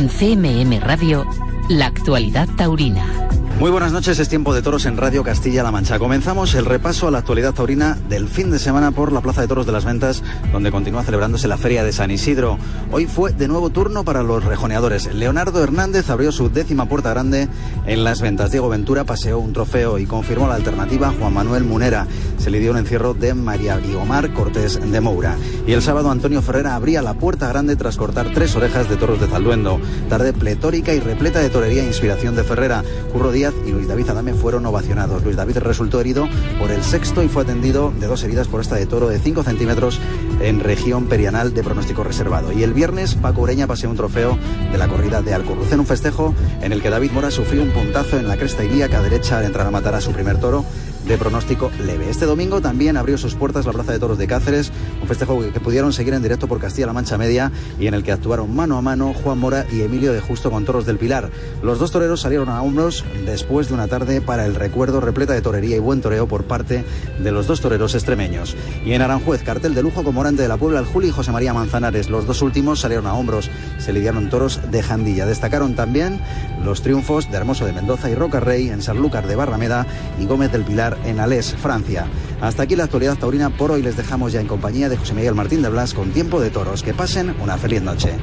En CMM Radio, la actualidad taurina. Muy buenas noches, es tiempo de toros en Radio Castilla-La Mancha. Comenzamos el repaso a la actualidad taurina del fin de semana por la Plaza de Toros de las Ventas, donde continúa celebrándose la Feria de San Isidro. Hoy fue de nuevo turno para los rejoneadores. Leonardo Hernández abrió su décima puerta grande en las ventas. Diego Ventura paseó un trofeo y confirmó la alternativa Juan Manuel Munera. Se le dio un encierro de María Guiomar Cortés de Moura. Y el sábado Antonio Ferrera abría la puerta grande tras cortar tres orejas de toros de Zalduendo. Tarde pletórica y repleta de torería e inspiración de Ferrera. Curro Díaz y Luis David Adame fueron ovacionados. Luis David resultó herido por el sexto y fue atendido de dos heridas por esta de toro de 5 centímetros en región perianal de pronóstico reservado. Y el viernes Paco Ureña paseó un trofeo de la corrida de Alcorrucén, un festejo en el que David Mora sufrió un puntazo en la cresta ilíaca derecha al entrar a matar a su primer toro de pronóstico leve. Este domingo también abrió sus puertas la Plaza de Toros de Cáceres, un festejo que pudieron seguir en directo por Castilla-La Mancha Media y en el que actuaron mano a mano Juan Mora y Emilio de Justo con toros del Pilar. Los dos toreros salieron a hombros después de una tarde para el recuerdo repleta de torería y buen toreo por parte de los dos toreros extremeños. Y en Aranjuez, cartel de lujo con Morante de la Puebla, el Juli y José María Manzanares. Los dos últimos salieron a hombros, se lidiaron toros de Jandilla. Destacaron también los triunfos de Hermoso de Mendoza y Roca Rey en Sanlúcar de Barrameda y Gómez del Pilar en Alés, Francia. Hasta aquí la actualidad taurina. Por hoy les dejamos ya en compañía de José Miguel Martín de Blas con Tiempo de Toros. Que pasen una feliz noche.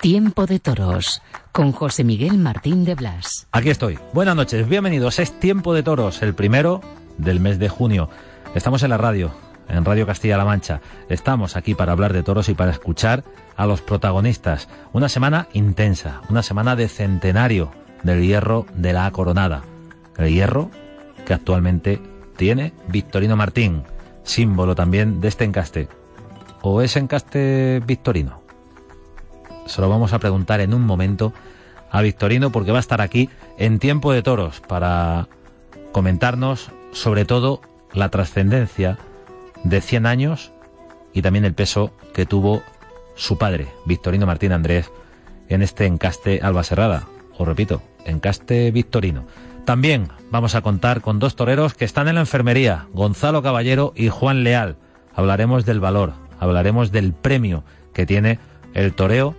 Tiempo de Toros con José Miguel Martín de Blas. Aquí estoy. Buenas noches, bienvenidos. Es Tiempo de Toros, el primero del mes de junio. Estamos en la radio, en Radio Castilla-La Mancha. Estamos aquí para hablar de toros y para escuchar a los protagonistas. Una semana intensa, una semana de centenario del hierro de la coronada. El hierro que actualmente tiene Victorino Martín, símbolo también de este encaste. ¿O es encaste Victorino? Se lo vamos a preguntar en un momento a Victorino porque va a estar aquí en tiempo de toros para comentarnos sobre todo la trascendencia de 100 años y también el peso que tuvo su padre, Victorino Martín Andrés, en este encaste Alba Serrada. Os repito, encaste Victorino. También vamos a contar con dos toreros que están en la enfermería, Gonzalo Caballero y Juan Leal. Hablaremos del valor, hablaremos del premio que tiene el toreo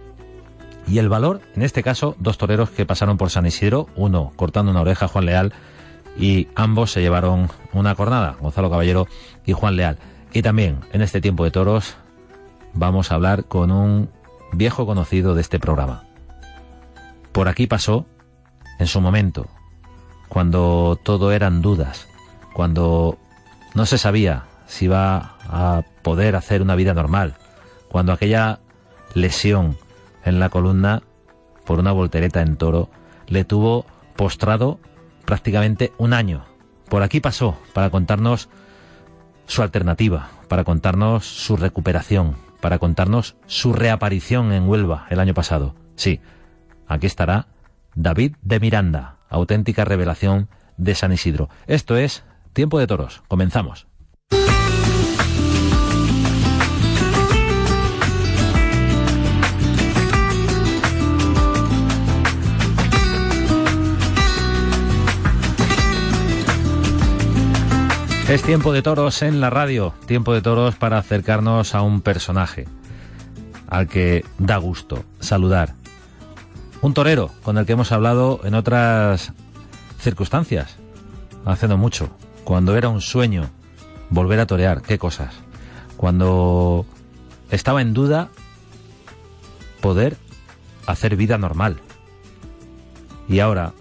y el valor, en este caso, dos toreros que pasaron por San Isidro, uno cortando una oreja, Juan Leal, y ambos se llevaron una cornada, Gonzalo Caballero y Juan Leal. Y también, en este tiempo de toros, vamos a hablar con un viejo conocido de este programa. Por aquí pasó, en su momento, cuando todo eran dudas, cuando no se sabía si iba a poder hacer una vida normal, cuando aquella lesión en la columna por una voltereta en toro le tuvo postrado prácticamente un año. Por aquí pasó para contarnos su alternativa, para contarnos su recuperación, para contarnos su reaparición en Huelva el año pasado. Sí, aquí estará David de Miranda, auténtica revelación de San Isidro. Esto es Tiempo de Toros. Comenzamos. Es tiempo de toros en la radio, tiempo de toros para acercarnos a un personaje al que da gusto saludar. Un torero con el que hemos hablado en otras circunstancias, hace no mucho, cuando era un sueño volver a torear, qué cosas. Cuando estaba en duda poder hacer vida normal. Y ahora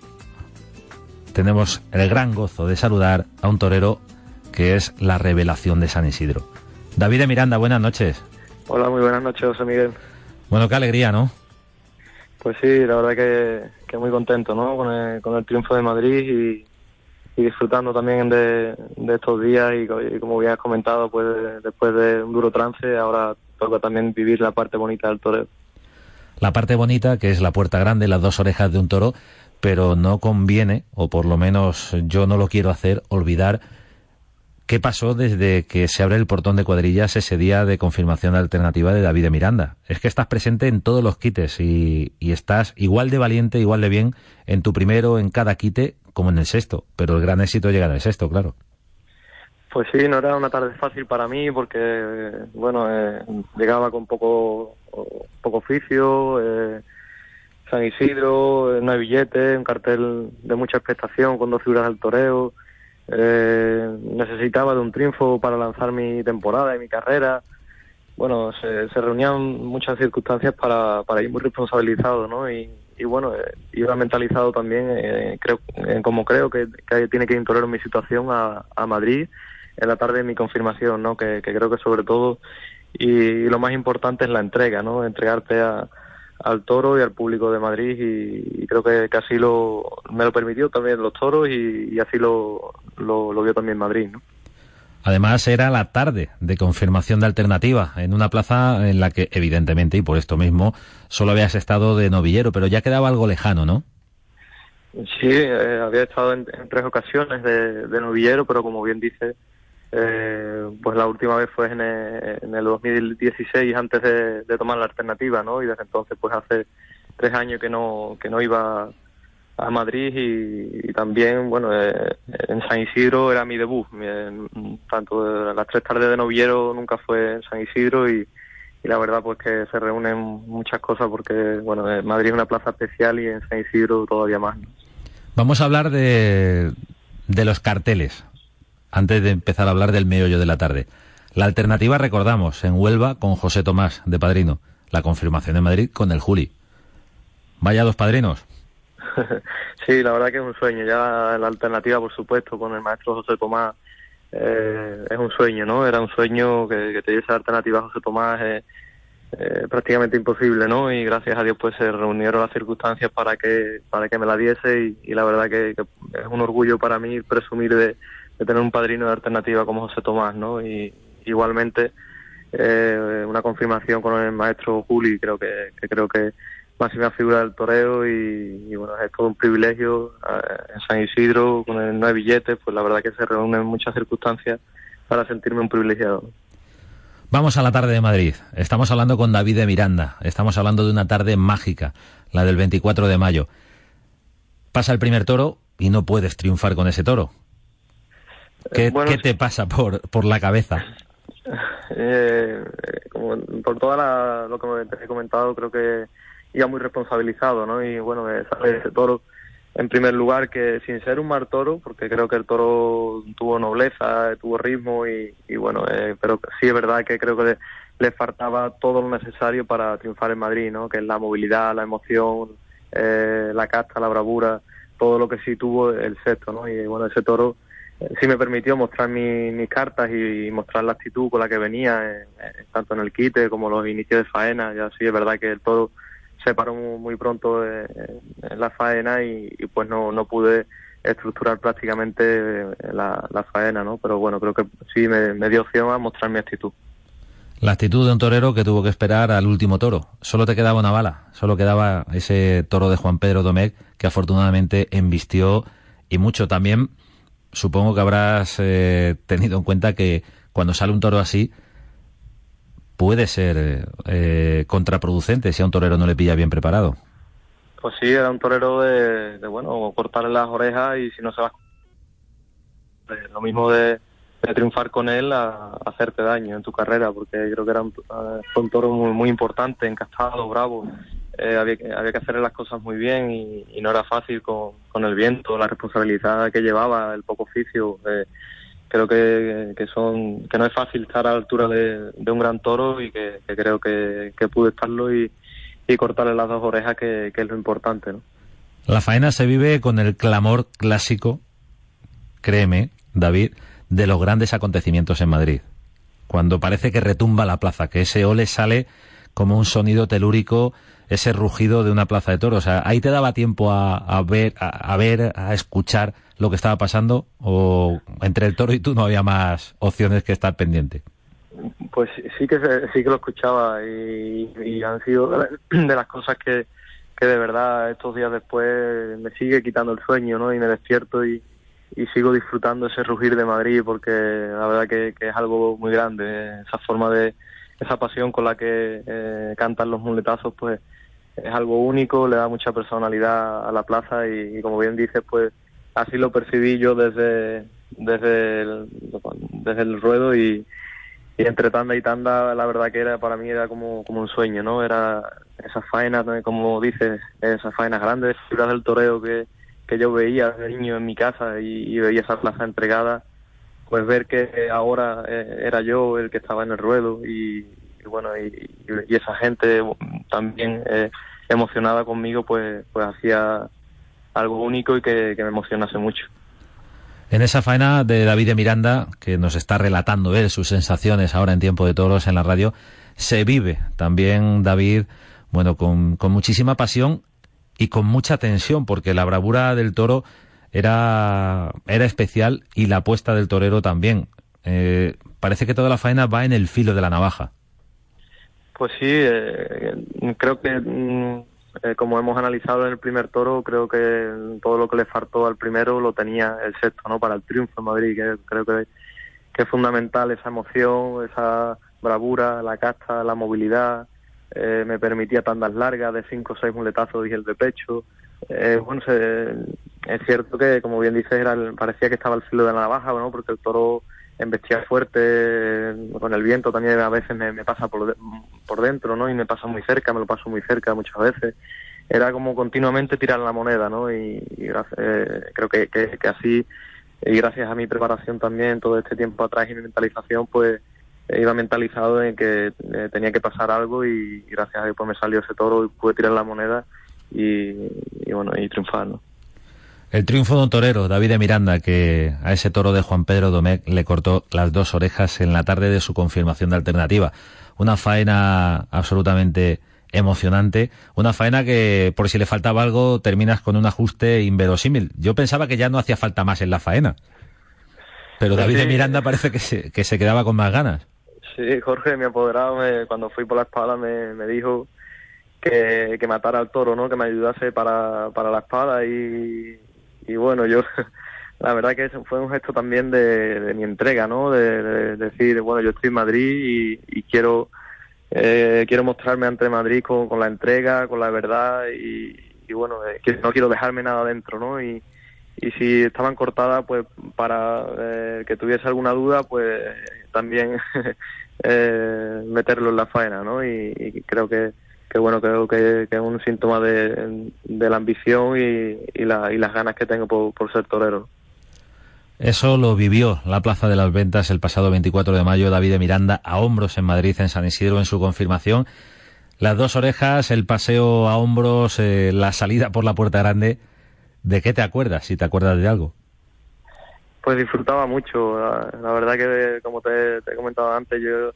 tenemos el gran gozo de saludar a un torero que es la revelación de San Isidro. David de Miranda, buenas noches. Hola, muy buenas noches, José Miguel. Bueno, qué alegría, ¿no? Pues sí, la verdad que, que muy contento, ¿no? Con el, con el triunfo de Madrid y, y disfrutando también de, de estos días y, y, como bien has comentado, pues después de un duro trance, ahora toca también vivir la parte bonita del toreo. La parte bonita, que es la puerta grande, las dos orejas de un toro, pero no conviene, o por lo menos yo no lo quiero hacer, olvidar ¿Qué pasó desde que se abre el portón de cuadrillas ese día de confirmación alternativa de David de Miranda? Es que estás presente en todos los quites y, y, estás igual de valiente, igual de bien en tu primero, en cada quite, como en el sexto. Pero el gran éxito llega en el sexto, claro. Pues sí, no era una tarde fácil para mí porque, bueno, eh, llegaba con poco, poco oficio, eh, San Isidro, no hay billete, un cartel de mucha expectación con dos figuras del toreo. Eh, necesitaba de un triunfo para lanzar mi temporada y mi carrera. Bueno, se, reunían muchas circunstancias para, para ir muy responsabilizado, ¿no? Y, bueno, eh, iba mentalizado también, eh, creo, como creo que, tiene que en mi situación a, a Madrid en la tarde de mi confirmación, ¿no? Que, creo que sobre todo y, lo más importante es la entrega, ¿no? Entregarte al toro y al público de Madrid y, creo que, que, así lo, me lo permitió también los toros y, así lo, lo, vio también Madrid, ¿no? Además era la tarde de confirmación de alternativa en una plaza en la que evidentemente y por esto mismo solo habías estado de novillero, pero ya quedaba algo lejano, ¿no? Sí, eh, había estado en, tres ocasiones de, de novillero, pero como bien dice, eh, pues la última vez fue en el, 2016 antes de, tomar la alternativa, ¿no? Y desde entonces pues hace tres años que no que no iba a Madrid y, también, bueno, eh, en San Isidro era mi debut. tanto las tres tardes de noviero nunca fue en San Isidro y, la verdad pues que se reúnen muchas cosas porque, bueno, eh, Madrid es una plaza especial y en San Isidro todavía más. Vamos a hablar de, de los carteles antes de empezar a hablar del meollo de la tarde. La alternativa, recordamos, en Huelva con José Tomás de Padrino. La confirmación en Madrid con el Juli. Vaya dos padrinos. sí, la verdad que es un sueño. Ya la alternativa, por supuesto, con el maestro José Tomás eh, es un sueño, ¿no? Era un sueño que, te diese la alternativa José Tomás. es prácticamente imposible, ¿no? Y gracias a Dios pues se reunieron las circunstancias para que para que me la diese y, la verdad que, es un orgullo para mí presumir de, de tener un padrino de alternativa como José Tomás, ¿no? Y igualmente eh, una confirmación con el maestro Juli, creo que, creo que máxima figura del toreo y, bueno, es todo un privilegio eh, en San Isidro con el no hay billetes, pues la verdad que se reúnen muchas circunstancias para sentirme un privilegiado. Vamos a la tarde de Madrid. Estamos hablando con David de Miranda. Estamos hablando de una tarde mágica, la del 24 de mayo. Pasa el primer toro y no puedes triunfar con ese toro. ¿Qué, te pasa por, por la cabeza? Eh, como por todo lo que te he comentado, creo que iba muy responsabilizado, ¿no? Y bueno, ese toro en primer lugar que sin ser un mal toro, porque creo que el toro tuvo nobleza, tuvo ritmo y, bueno, eh, pero sí es verdad que creo que le, faltaba todo lo necesario para triunfar en Madrid, ¿no? Que es la movilidad, la emoción, eh, la casta, la bravura, todo lo que sí tuvo el sexto, ¿no? Y bueno, ese toro sí me permitió mostrar mis cartas y, mostrar la actitud con la que venía, tanto en el quite como los inicios de faena. Ya sí es verdad que el toro se paró muy, pronto en, la faena y, pues no, no pude estructurar prácticamente la, faena, ¿no? Pero bueno, creo que sí me, me dio opción a mostrar mi actitud. La actitud de un torero que tuvo que esperar al último toro. Solo te quedaba una bala, solo quedaba ese toro de Juan Pedro Domecq que afortunadamente embistió y mucho también supongo que habrás eh, tenido en cuenta que cuando sale un toro así puede ser eh, contraproducente si a un torero no le pilla bien preparado. Pues sí, era un torero de, bueno, cortarle las orejas y si no se va... lo mismo de, triunfar con él a, hacerte daño en tu carrera, porque creo que era un, un toro muy, muy importante, encastado, bravo, eh, había, que, había que hacer las cosas muy bien y, no era fácil con, con, el viento, la responsabilidad que llevaba, el poco oficio. Eh, creo que, que, son que no es fácil estar a la altura de, un gran toro y que, creo que, pude estarlo y, y, cortarle las dos orejas, que, es lo importante. ¿no? La faena se vive con el clamor clásico, créeme, David, de los grandes acontecimientos en Madrid. Cuando parece que retumba la plaza, que ese ole sale como un sonido telúrico ese rugido de una plaza de toros. O sea, ahí te daba tiempo a, ver, a, ver, a escuchar lo que estaba pasando, o entre el toro y tú no había más opciones que estar pendiente. Pues sí que sí que lo escuchaba y, han sido de las cosas que, que de verdad estos días después me sigue quitando el sueño, ¿no? Y me despierto y, y sigo disfrutando ese rugir de Madrid porque la verdad que, es algo muy grande, esa forma de, esa pasión con la que eh, cantan los muletazos, pues es algo único, le da mucha personalidad a la plaza y, como bien dices, pues así lo percibí yo desde, desde el, desde el ruedo y, y entre tanda y tanda la verdad que era para mí era como, como un sueño, ¿no? Era esas faenas, como dices, esas faenas grandes, figuras del toreo que, que yo veía de niño en mi casa y, veía esa plaza entregada, pues ver que ahora eh, era yo el que estaba en el ruedo y, bueno, y, esa gente también eh, emocionada conmigo, pues, pues hacía algo único y que me emocionase mucho. En esa faena de David de Miranda, que nos está relatando él sus sensaciones ahora en tiempo de toros en la radio, se vive también David, bueno, con, muchísima pasión y con mucha tensión, porque la bravura del toro era, era especial y la apuesta del torero también. Eh, parece que toda la faena va en el filo de la navaja. Pues sí, eh, creo que mm, eh, como hemos analizado en el primer toro, creo que todo lo que le faltó al primero lo tenía el sexto, ¿no? Para el triunfo en Madrid, que creo que, que es fundamental esa emoción, esa bravura, la casta, la movilidad, eh, me permitía tandas largas de cinco o seis muletazos y el de pecho. Eh, bueno, es cierto que, como bien dices, era parecía que estaba al filo de la navaja, ¿no? Porque el toro embestía fuerte, con el viento también a veces me, pasa por, por dentro, ¿no? Y me pasa muy cerca, me lo paso muy cerca muchas veces. Era como continuamente tirar la moneda, ¿no? Y, eh, creo que, que, así, y gracias a mi preparación también todo este tiempo atrás y mi mentalización, pues iba mentalizado en que eh, tenía que pasar algo y, gracias a Dios pues me salió ese toro y pude tirar la moneda y, y bueno, y triunfar, ¿no? El triunfo de un torero, David de Miranda, que a ese toro de Juan Pedro Domecq le cortó las dos orejas en la tarde de su confirmación de alternativa. Una faena absolutamente emocionante, una faena que por si le faltaba algo terminas con un ajuste inverosímil. Yo pensaba que ya no hacía falta más en la faena, pero David de Miranda parece que se, que se quedaba con más ganas. Sí, Jorge, mi apoderado, cuando fui por la espada me, me dijo que, que matara al toro, ¿no? Que me ayudase para, para la espada y, y bueno, yo la verdad que fue un gesto también de, mi entrega, ¿no? De, decir, bueno, yo estoy en Madrid y, quiero eh, quiero mostrarme ante Madrid con, con, la entrega, con la verdad y, bueno, eh, que no quiero dejarme nada dentro, ¿no? Y, y si estaban cortadas, pues para eh, que tuviese alguna duda, pues también meterlo en la faena, ¿no? y creo que que bueno, creo que, es un síntoma de, la ambición y, las ganas que tengo por, ser torero. Eso lo vivió la Plaza de las Ventas el pasado 24 de mayo David de Miranda a hombros en Madrid, en San Isidro, en su confirmación. Las dos orejas, el paseo a hombros, eh, la salida por la puerta grande. ¿De qué te acuerdas, si te acuerdas de algo? Pues disfrutaba mucho. La, verdad que, como te, te he comentado antes, yo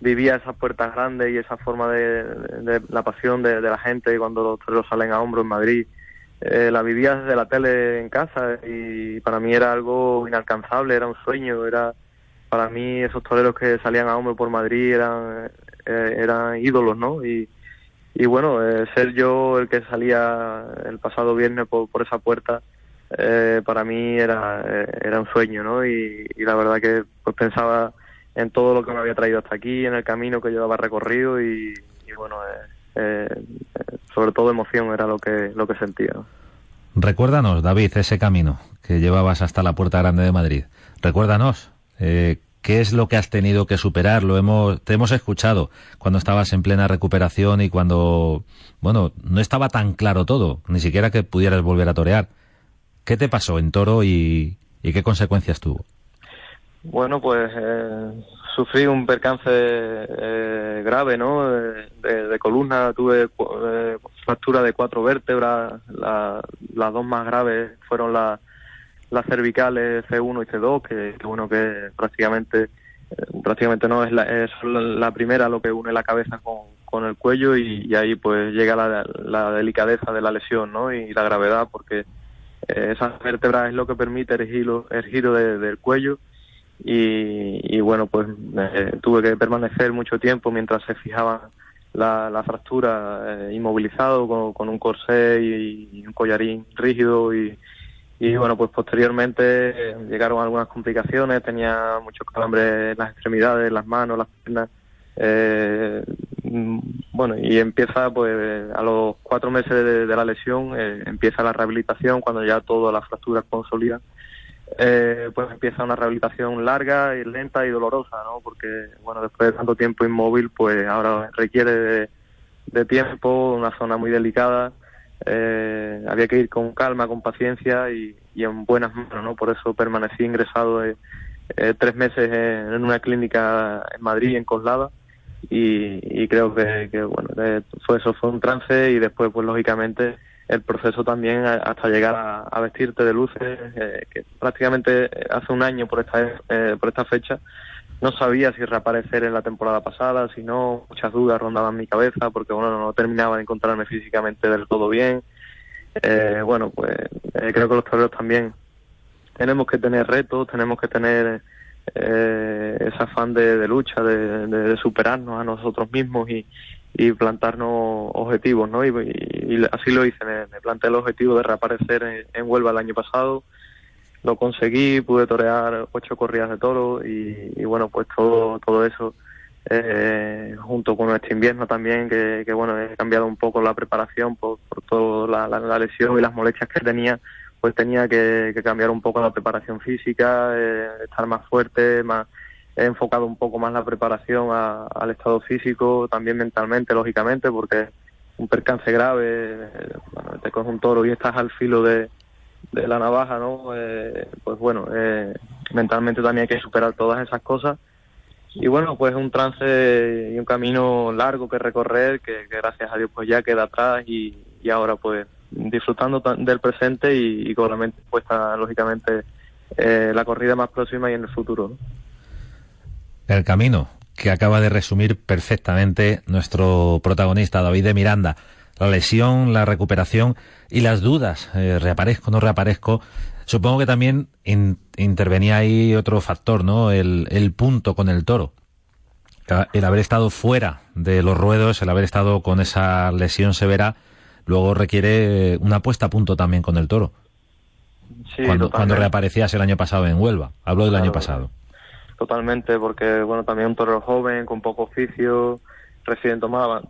vivía esas puertas grandes y esa forma de, la pasión de, la gente cuando los toreros salen a hombro en Madrid. Eh, la vivía desde la tele en casa y para mí era algo inalcanzable, era un sueño, era para mí esos toreros que salían a hombro por Madrid eran, eh, eran ídolos, ¿no? Y, y bueno, eh, ser yo el que salía el pasado viernes por, por esa puerta, para mí era, era un sueño, ¿no? Y, y la verdad que pues pensaba en todo lo que me había traído hasta aquí, en el camino que llevaba recorrido y, bueno, eh, eh, sobre todo emoción era lo que, lo que sentía. Recuérdanos, David, ese camino que llevabas hasta la Puerta Grande de Madrid. Recuérdanos, eh, ¿qué es lo que has tenido que superar? Lo hemos, te hemos escuchado cuando estabas en plena recuperación y cuando, bueno, no estaba tan claro todo, ni siquiera que pudieras volver a torear. ¿Qué te pasó en Toro y qué consecuencias tuvo? Bueno, pues eh, sufrí un percance eh, grave, ¿no? De, columna, tuve eh, fractura de cuatro vértebras, las dos más graves fueron las cervicales C1 y C2, que, bueno, que prácticamente prácticamente no es la, es la primera lo que une la cabeza con, con el cuello y, ahí pues llega la, la, delicadeza de la lesión, ¿no? Y la gravedad, porque esas vértebras es lo que permite el giro, el giro del cuello y, bueno, pues eh, tuve que permanecer mucho tiempo mientras se fijaba la, fractura eh, inmovilizado con, un corsé y, un collarín rígido y, y bueno, pues posteriormente eh, llegaron algunas complicaciones, tenía muchos calambres en las extremidades, las manos, las piernas. Mm, bueno, y empieza pues a los cuatro meses de, la lesión, empieza la rehabilitación cuando ya todas las fracturas consolidan eh, pues empieza una rehabilitación larga y lenta y dolorosa, ¿no? Porque, bueno, después de tanto tiempo inmóvil, pues ahora requiere de, tiempo, una zona muy delicada. Eh, había que ir con calma, con paciencia y, en buenas manos, ¿no? Por eso permanecí ingresado eh, tres meses en, una clínica en Madrid, en Coslada, y, creo que, que bueno, fue eso fue un trance y después, pues lógicamente, el proceso también hasta llegar a, vestirte de luces, eh, que prácticamente hace un año por esta, eh, por esta fecha no sabía si reaparecer en la temporada pasada, si no, muchas dudas rondaban mi cabeza porque bueno, no terminaba de encontrarme físicamente del todo bien. Eh, bueno, pues creo que los toreros también tenemos que tener retos, tenemos que tener ese afán de, lucha, de, superarnos a nosotros mismos y, y plantarnos objetivos, ¿no? Y, así lo hice, me, planteé el objetivo de reaparecer en, Huelva el año pasado, lo conseguí, pude torear ocho corridas de toro y, bueno, pues todo, todo eso, eh, junto con este invierno también, que, bueno, he cambiado un poco la preparación por, por toda la, lesión y las molestias que tenía, pues tenía que, cambiar un poco la preparación física, eh, estar más fuerte, más he enfocado un poco más la preparación al estado físico, también mentalmente, lógicamente, porque un percance grave, te coges un toro y estás al filo de, la navaja, ¿no? Eh, pues bueno, eh, mentalmente también hay que superar todas esas cosas. Y bueno, pues un trance y un camino largo que recorrer, que, gracias a Dios pues ya queda atrás y, ahora pues disfrutando del presente y, con la mente puesta, lógicamente, eh, la corrida más próxima y en el futuro. ¿no? El camino que acaba de resumir perfectamente nuestro protagonista David de Miranda. La lesión, la recuperación y las dudas, eh, reaparezco, no reaparezco. Supongo que también intervenía ahí otro factor, ¿no? El, el punto con el toro. El haber estado fuera de los ruedos, el haber estado con esa lesión severa, luego requiere una puesta a punto también con el toro. Sí, cuando, cuando reaparecías el año pasado en Huelva. Hablo del año pasado totalmente, porque bueno, también un toro joven, con poco oficio, recién tomada,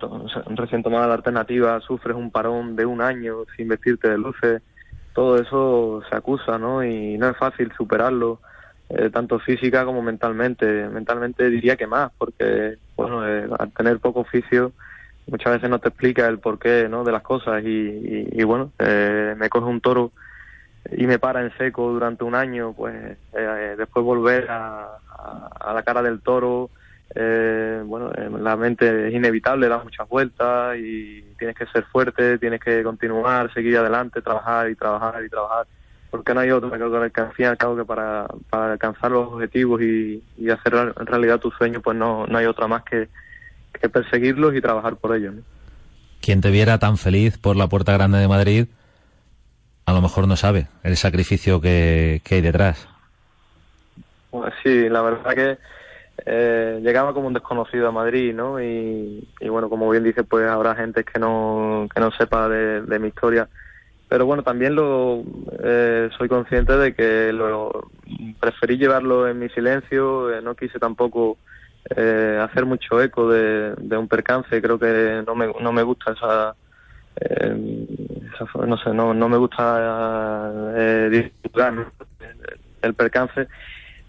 recién tomada la alternativa, sufres un parón de un año sin vestirte de luces, todo eso se acusa, ¿no? Y no es fácil superarlo, eh, tanto física como mentalmente. Mentalmente diría que más, porque, bueno, eh, al tener poco oficio, muchas veces no te explica el porqué, ¿no? De las cosas y, y, bueno, eh, me coge un toro y me para en seco durante un año, pues eh, después volver a, a, la cara del toro, eh, bueno, eh, la mente es inevitable, da muchas vueltas y tienes que ser fuerte, tienes que continuar, seguir adelante, trabajar y trabajar y trabajar, porque no hay otra que al fin y al cabo que para, para alcanzar los objetivos y, y hacer en realidad tu sueño, pues no, no hay otra más que, que perseguirlos y trabajar por ellos. Quien te viera tan feliz por la Puerta Grande de Madrid, a lo mejor no sabe el sacrificio que, que hay detrás. Pues sí, la verdad que eh, llegaba como un desconocido a Madrid, ¿no? Y, bueno, como bien dice, pues habrá gente que no, que no sepa de, mi historia. Pero bueno, también lo eh, soy consciente de que lo preferí llevarlo en mi silencio, eh, no quise tampoco hacer mucho eco de, un percance, creo que no me, no me gusta esa, no sé, no, no me gusta eh, el percance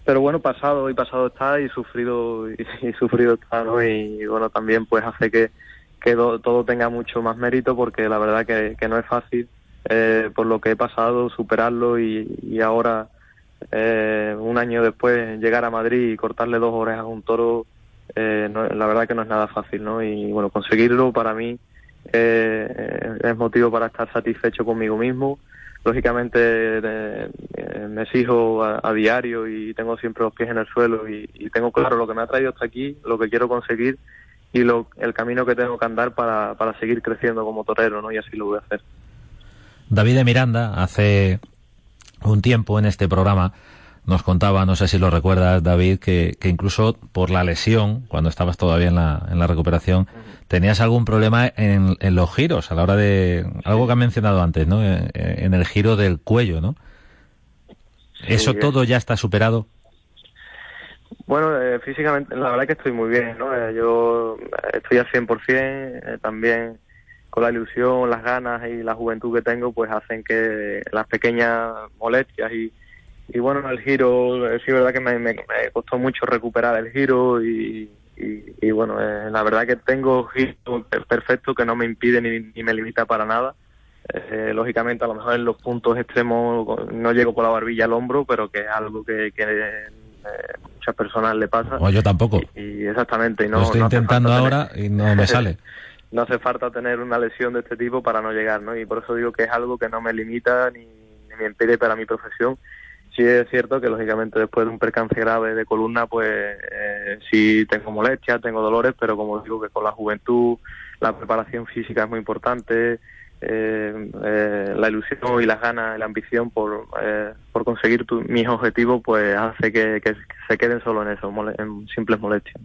pero bueno, pasado y pasado está y sufrido y, sufrido está, ¿no? Y, bueno, también pues hace que, que todo tenga mucho más mérito porque la verdad que, que no es fácil eh, por lo que he pasado, superarlo y, y ahora eh, un año después llegar a Madrid y cortarle dos orejas a un toro, eh, la verdad que no es nada fácil, ¿no? Y bueno, conseguirlo para mí eh, es motivo para estar satisfecho conmigo mismo lógicamente eh, me exijo a, diario y tengo siempre los pies en el suelo y, tengo claro lo que me ha traído hasta aquí, lo que quiero conseguir y lo, el camino que tengo que andar para, para seguir creciendo como torero, ¿no? Y así lo voy a hacer. David de Miranda, hace un tiempo en este programa, nos contaba, no sé si lo recuerdas, David, que, que incluso por la lesión, cuando estabas todavía en la, en la recuperación, tenías algún problema en, en, los giros, a la hora de... Algo que ha mencionado antes, ¿no? Eh, eh, en, el giro del cuello, ¿no? ¿Eso todo ya está superado? Bueno, eh, físicamente, la verdad que estoy muy bien, ¿no? yo estoy al 100%, también con la ilusión, las ganas y la juventud que tengo, pues hacen que las pequeñas molestias y y bueno, el giro, sí es verdad que me, me, costó mucho recuperar el giro y, y, bueno, eh, la verdad que tengo giro perfecto que no me impide ni, me limita para nada. Eh, lógicamente, a lo mejor en los puntos extremos no llego por la barbilla al hombro, pero que es algo que, que eh, muchas personas le pasa. O yo tampoco. Y, exactamente. Y no, Lo estoy intentando ahora y no me sale. no hace falta tener una lesión de este tipo para no llegar, ¿no? Y por eso digo que es algo que no me limita ni, ni me impide para mi profesión sí es cierto que lógicamente después de un percance grave de columna, pues eh, sí tengo molestias, tengo dolores, pero como digo que con la juventud, la preparación física es muy importante, eh, eh, la ilusión y las ganas, la ambición por, eh, por conseguir mis objetivos, pues hace que, que, se queden solo en eso, en simples molestias.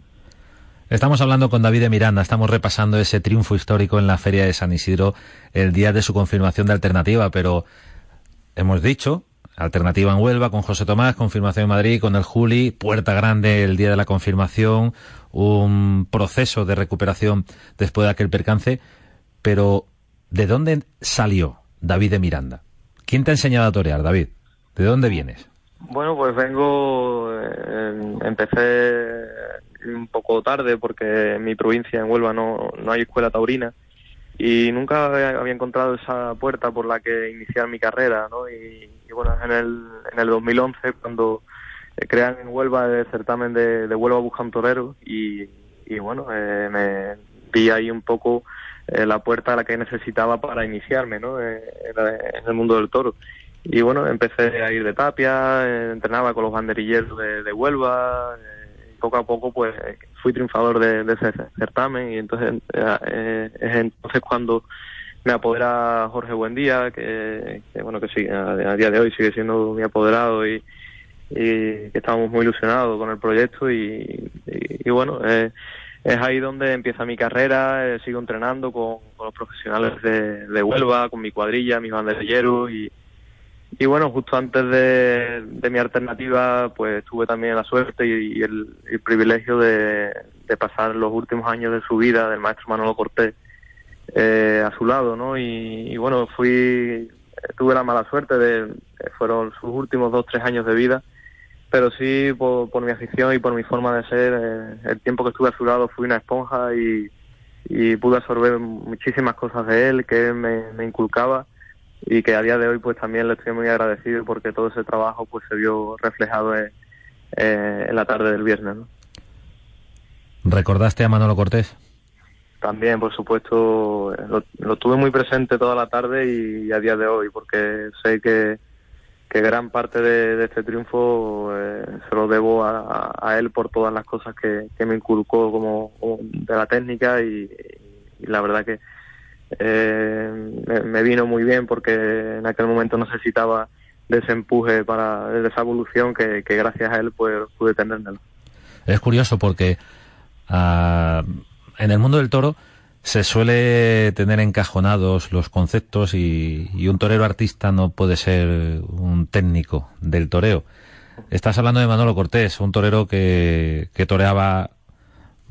Estamos hablando con David de Miranda, estamos repasando ese triunfo histórico en la Feria de San Isidro el día de su confirmación de alternativa, pero hemos dicho Alternativa en Huelva con José Tomás, confirmación en Madrid con el Juli, Puerta Grande el día de la confirmación, un proceso de recuperación después de aquel percance. Pero, ¿de dónde salió David de Miranda? ¿Quién te ha enseñado a torear, David? ¿De dónde vienes? Bueno, pues vengo, eh, empecé un poco tarde porque en mi provincia, en Huelva, no, no hay escuela taurina y nunca había encontrado esa puerta por la que iniciar mi carrera, ¿no? Y, bueno, en el, en el 2011 cuando eh, crean en Huelva el certamen de, de Huelva Buscan Torero y, y bueno, eh, me vi ahí un poco eh, la puerta a la que necesitaba para iniciarme, ¿no? en, el mundo del toro. Y bueno, empecé a ir de tapia, entrenaba con los banderilleros de, de Huelva, poco a poco pues fui triunfador de, ese certamen y entonces eh, es entonces cuando me apodera Jorge Buendía, que, bueno que sí, a, día de hoy sigue siendo mi apoderado y, y que estamos muy ilusionados con el proyecto y, y, bueno, eh, es ahí donde empieza mi carrera, eh, sigo entrenando con, los profesionales de, de Huelva, con mi cuadrilla, mis banderilleros y, y bueno, justo antes de, mi alternativa, pues tuve también la suerte y, el, privilegio de, pasar los últimos años de su vida del maestro Manolo Cortés eh, a su lado, ¿no? Y, bueno, fui, tuve la mala suerte de, fueron sus últimos dos, tres años de vida, pero sí por, mi afición y por mi forma de ser, eh, el tiempo que estuve a su lado fui una esponja y, pude absorber muchísimas cosas de él que él me inculcaba y que a día de hoy pues también le estoy muy agradecido porque todo ese trabajo pues se vio reflejado en, eh, la tarde del viernes. ¿no? ¿Recordaste a Manolo Cortés? También, por supuesto, lo, tuve muy presente toda la tarde y, a día de hoy porque sé que, que gran parte de, este triunfo eh, se lo debo a, él por todas las cosas que, me inculcó como, de la técnica y la verdad que eh, me, vino muy bien porque en aquel momento necesitaba de ese empuje para de esa evolución que, gracias a él pues, pude tenerlo. Es curioso porque ah, en el mundo del toro se suele tener encajonados los conceptos y, un torero artista no puede ser un técnico del toreo. Estás hablando de Manolo Cortés, un torero que, que toreaba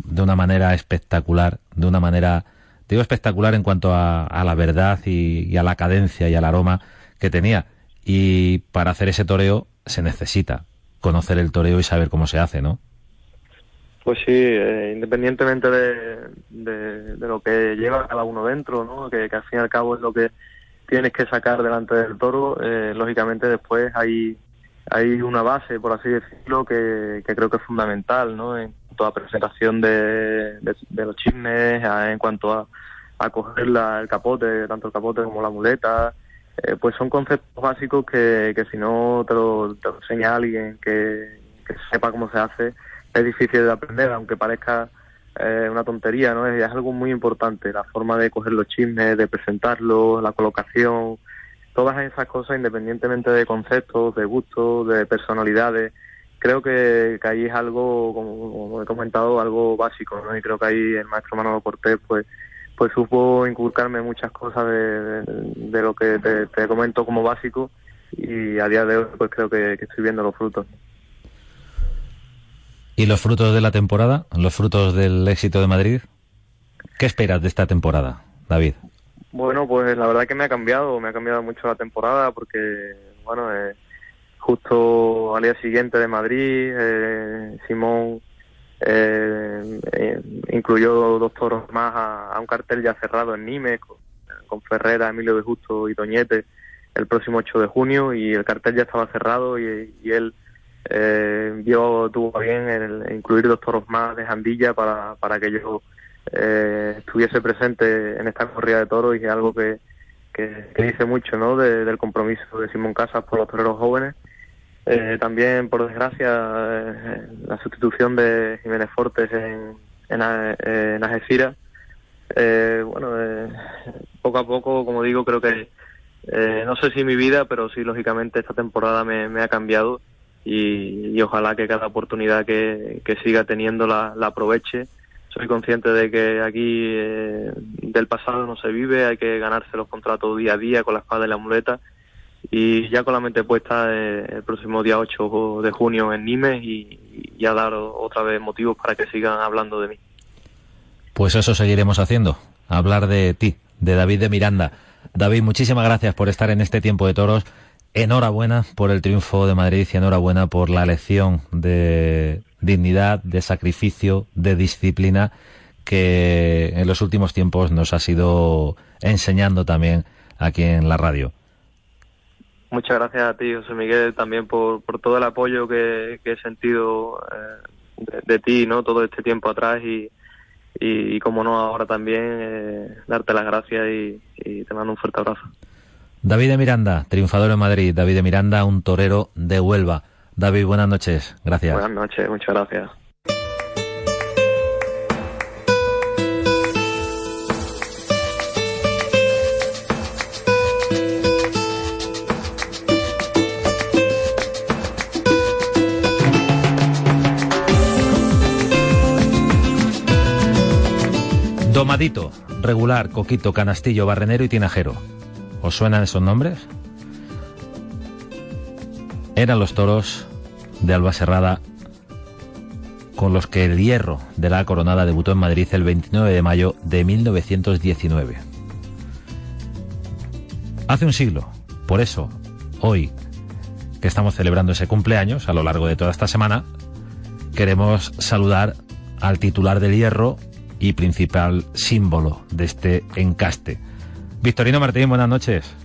de una manera espectacular, de una manera digo espectacular en cuanto a, la verdad y, a la cadencia y al aroma que tenía. Y para hacer ese toreo se necesita conocer el toreo y saber cómo se hace, ¿no? Pues sí, eh, independientemente de, de, lo que lleva cada uno dentro, ¿no? Que, al fin y al cabo es lo que tienes que sacar delante del toro, eh, lógicamente después hay, hay una base, por así decirlo, que, que creo que es fundamental, ¿no? En, toda presentación de, los chismes, en cuanto a, a coger el capote, tanto el capote como la muleta, eh, pues son conceptos básicos que, que si no te lo, te enseña alguien que, sepa cómo se hace, es difícil de aprender, aunque parezca eh, una tontería, ¿no? Es, algo muy importante, la forma de coger los chismes, de presentarlos, la colocación, todas esas cosas, independientemente de conceptos, de gustos, de personalidades, creo que, ahí es algo, como, he comentado, algo básico. Y creo que ahí el maestro Manolo Cortés, pues, pues supo inculcarme muchas cosas de, lo que te, comento como básico y a día de hoy pues creo que, estoy viendo los frutos. ¿Y los frutos de la temporada? ¿Los frutos del éxito de Madrid? ¿Qué esperas de esta temporada, David? Bueno, pues la verdad que me ha cambiado, me ha cambiado mucho la temporada porque, bueno, eh, justo al día siguiente de Madrid, eh, Simón eh, eh, incluyó dos toros más a, un cartel ya cerrado en Nimes con, Ferrera, Emilio de Justo y Doñete el próximo 8 de junio y el cartel ya estaba cerrado y, él eh, vio, tuvo bien el, incluir dos toros más de Jandilla para, para que yo eh, estuviese presente en esta corrida de toros y es algo que, que, dice mucho ¿no? del compromiso de Simón Casas por los toreros jóvenes. Eh, también, por desgracia, eh, la sustitución de Jiménez Fortes en, en, en Algeciras. Eh, bueno, poco a poco, como digo, creo que no sé si mi vida, pero sí, lógicamente, esta temporada me ha cambiado y, ojalá que cada oportunidad que, que siga teniendo la, la aproveche soy consciente de que aquí eh, del pasado no se vive, hay que ganarse los contratos día a día con la espada y la muleta y ya con la mente puesta eh, el próximo día 8 de junio en Nimes y, ya dar otra vez motivos para que sigan hablando de mí. Pues eso seguiremos haciendo, hablar de ti, de David de Miranda. David, muchísimas gracias por estar en este tiempo de toros. Enhorabuena por el triunfo de Madrid y enhorabuena por la lección de, dignidad, de sacrificio, de disciplina que en los últimos tiempos nos ha sido enseñando también aquí en la radio. Muchas gracias a ti, José Miguel, también por, todo el apoyo que, he sentido eh, de, ti, ¿no? Todo este tiempo atrás y, y, como no, ahora también eh, darte las gracias y te mando un fuerte abrazo. David de Miranda, triunfador en Madrid. David de Miranda, un torero de Huelva. David, buenas noches. Gracias. Buenas noches, muchas gracias. Domadito, regular, coquito, canastillo, barrenero y tinajero. ¿Os suenan esos nombres? eran los toros de Alba Serrada con los que el hierro de la coronada debutó en Madrid el 29 de mayo de 1919. Hace un siglo, por eso, hoy que estamos celebrando ese cumpleaños a lo largo de toda esta semana, queremos saludar al titular del hierro y principal símbolo de este encaste. Victorino Martín, buenas noches.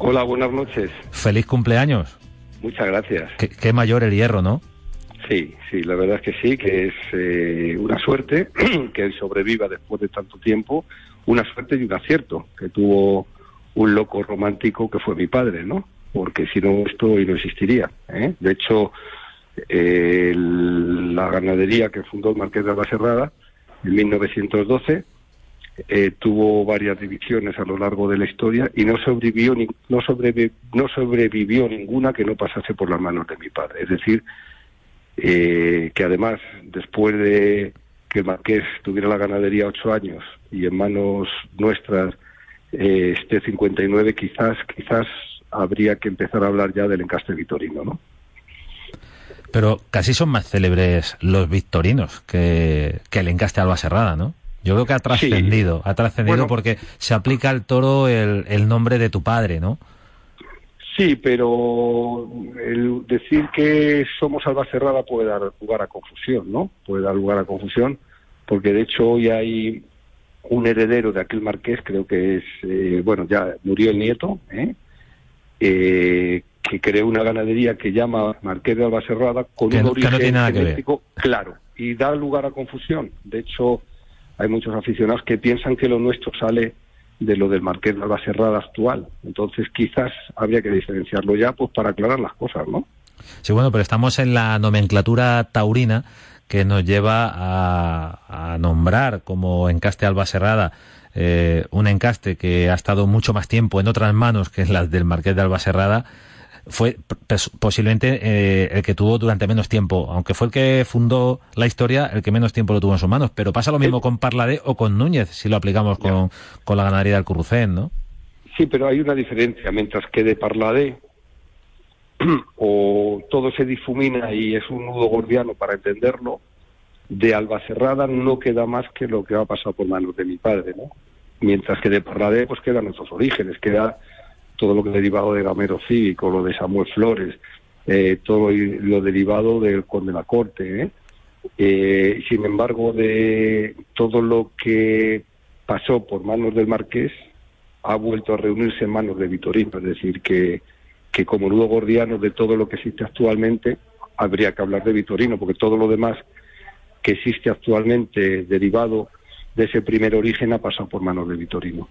Hola, buenas noches. Feliz cumpleaños. Muchas gracias. Qué, mayor el hierro, ¿no? Sí, sí, la verdad es que sí, que es eh, una suerte que él sobreviva después de tanto tiempo, una suerte y un acierto que tuvo un loco romántico que fue mi padre, ¿no? Porque si no, esto hoy no existiría. ¿eh? De hecho, la ganadería que fundó el Marqués de Albacerrada en 1912 eh, tuvo varias divisiones a lo largo de la historia y no sobrevivió, no, no sobrevivió ninguna que no pasase por las manos de mi padre. Es decir, eh, que además, después de que marqués tuviera la ganadería ocho años y en manos nuestras eh, este 59, quizás, quizás habría que empezar a hablar ya del encaste vitorino, ¿no? Pero casi son más célebres los victorinos que, que el encaste Alba Serrada, ¿no? Yo creo que ha trascendido, ha trascendido porque se aplica al toro el, nombre de tu padre, ¿no? Sí, pero el decir que somos Alba Cerrada puede dar lugar a confusión, ¿no? Puede dar lugar a confusión, porque de hecho hoy hay un heredero de aquel marqués, creo que es, eh, bueno, ya murió el nieto, ¿eh? ¿eh? que creó una ganadería que llama Marqués de Alba Cerrada con un origen genético claro y da lugar a confusión. De hecho, hay muchos aficionados que piensan que lo nuestro sale de lo del Marqués de Alba Serrada actual. Entonces, quizás habría que diferenciarlo ya pues para aclarar las cosas, ¿no? Sí, bueno, pero estamos en la nomenclatura taurina que nos lleva a, nombrar como encaste Alba Serrada eh, un encaste que ha estado mucho más tiempo en otras manos que en las del Marqués de Alba Serrada fue posiblemente eh, el que tuvo durante menos tiempo, aunque fue el que fundó la historia, el que menos tiempo lo tuvo en sus manos. Pero pasa lo mismo con Parladé o con Núñez, si lo aplicamos con, con la ganadería del Currucén, ¿no? Sí, pero hay una diferencia. Mientras que de Parladé o todo se difumina y es un nudo gordiano para entenderlo, de Albacerrada no queda más que lo que ha pasado por manos de mi padre, ¿no? Mientras que de Parladé pues quedan nuestros orígenes, queda todo lo que derivado de Gamero Cívico, lo de Samuel Flores, eh, todo lo derivado del de la corte. ¿eh? Eh, sin embargo, de todo lo que pasó por manos del marqués ha vuelto a reunirse en manos de Vitorino, es decir, que, que como nudo gordiano de todo lo que existe actualmente, habría que hablar de Vitorino, porque todo lo demás que existe actualmente derivado de ese primer origen ha pasado por manos de Vitorino.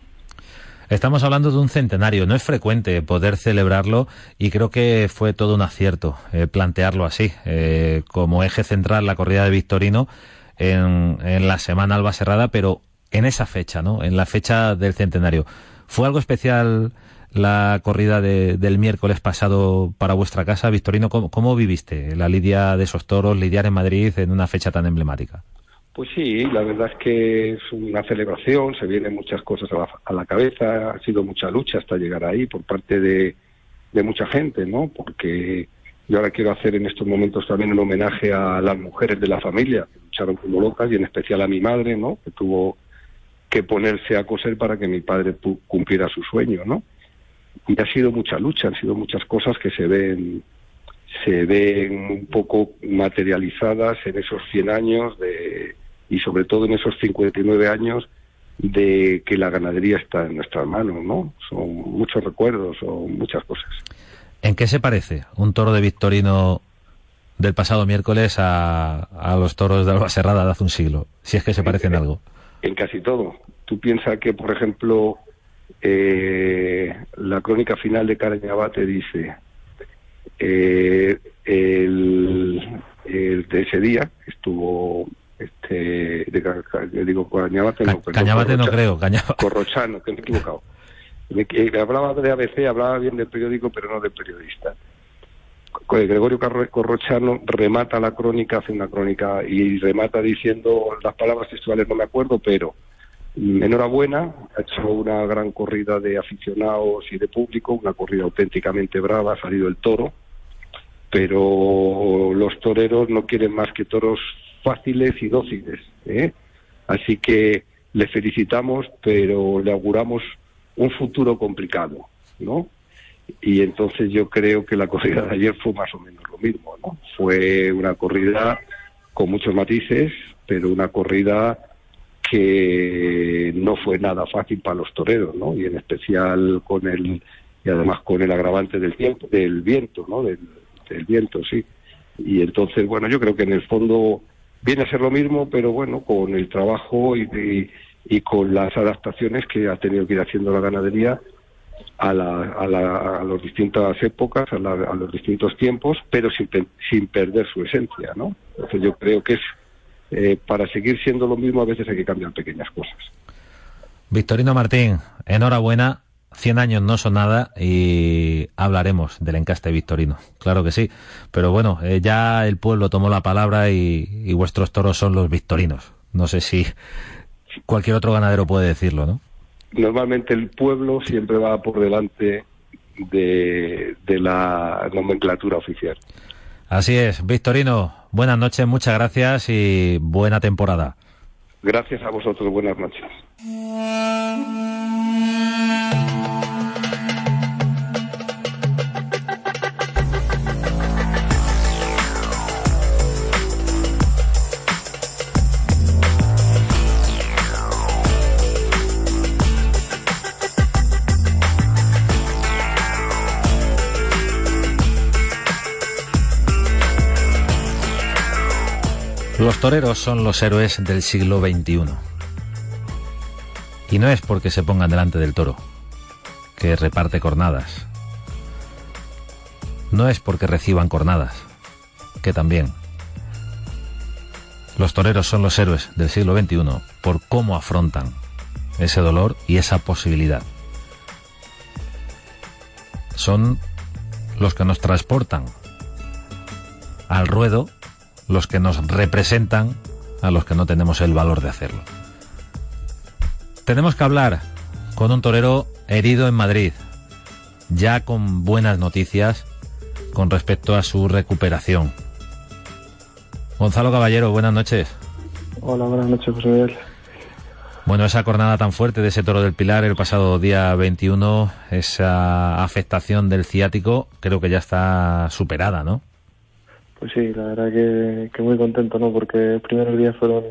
Estamos hablando de un centenario, no es frecuente poder celebrarlo y creo que fue todo un acierto eh, plantearlo así, eh, como eje central la corrida de Victorino en, la semana alba cerrada, pero en esa fecha, ¿no? En la fecha del centenario. ¿Fue algo especial la corrida del miércoles pasado para vuestra casa, Victorino? ¿Cómo, ¿Cómo viviste la lidia de esos toros, lidiar en Madrid en una fecha tan emblemática? Pues sí, la verdad es que es una celebración, se vienen muchas cosas a la, cabeza, ha sido mucha lucha hasta llegar ahí por parte de, mucha gente, ¿no? Porque yo ahora quiero hacer en estos momentos también un homenaje a las mujeres de la familia que lucharon como locas y en especial a mi madre, ¿no? Que tuvo que ponerse a coser para que mi padre cumpliera su sueño, ¿no? Y ha sido mucha lucha, han sido muchas cosas que se ven se ven un poco materializadas en esos 100 años de y sobre todo en esos 59 años de que la ganadería está en nuestras manos, ¿no? Son muchos recuerdos, son muchas cosas. ¿En qué se parece un toro de Victorino del pasado miércoles a, a los toros de Alba Serrada de hace un siglo? Si es que se parecen en, algo. En casi todo. Tú piensas que, por ejemplo, eh, la crónica final de Carañabate dice eh, el, el, de ese día estuvo de, digo, Cañabate no, Cañabate no creo, Corrochano, que me he equivocado. Me, hablaba de ABC, hablaba bien del periódico, pero no del periodista. Gregorio Corrochano remata la crónica, hace una crónica y remata diciendo las palabras textuales, no me acuerdo, pero enhorabuena, ha hecho una gran corrida de aficionados y de público, una corrida auténticamente brava, ha salido el toro, pero los toreros no quieren más que toros fáciles y dóciles. ¿eh? Así que le felicitamos, pero le auguramos un futuro complicado, ¿no? Y entonces yo creo que la corrida de ayer fue más o menos lo mismo, ¿no? Fue una corrida con muchos matices, pero una corrida que no fue nada fácil para los toreros, ¿no? Y en especial con el y además con el agravante del tiempo, del viento, ¿no? Del, del viento, sí. Y entonces, bueno, yo creo que en el fondo viene a ser lo mismo, pero bueno, con el trabajo y, y, con las adaptaciones que ha tenido que ir haciendo la ganadería a, la, a, la, a las distintas épocas, a, los distintos tiempos, pero sin, sin perder su esencia, ¿no? Entonces yo creo que es eh, para seguir siendo lo mismo a veces hay que cambiar pequeñas cosas. Victorino Martín, enhorabuena 100 años no son nada y hablaremos del encaste victorino, claro que sí. Pero bueno, eh, ya el pueblo tomó la palabra y, vuestros toros son los victorinos. No sé si cualquier otro ganadero puede decirlo, ¿no? Normalmente el pueblo siempre va por delante de, de la nomenclatura oficial. Así es, Victorino, buenas noches, muchas gracias y buena temporada. Gracias a vosotros, buenas noches. Toreros son los héroes del siglo XXI. Y no es porque se pongan delante del toro, que reparte cornadas. No es porque reciban cornadas, que también. Los toreros son los héroes del siglo XXI por cómo afrontan ese dolor y esa posibilidad. Son los que nos transportan al ruedo los que nos representan a los que no tenemos el valor de hacerlo. Tenemos que hablar con un torero herido en Madrid, ya con buenas noticias con respecto a su recuperación. Gonzalo Caballero, buenas noches. Hola, buenas noches, José Miguel. Bueno, esa jornada tan fuerte de ese toro del Pilar el pasado día 21, esa afectación del ciático, creo que ya está superada, ¿no? Pues sí, la verdad que, muy contento, ¿no? Porque los primeros días fueron,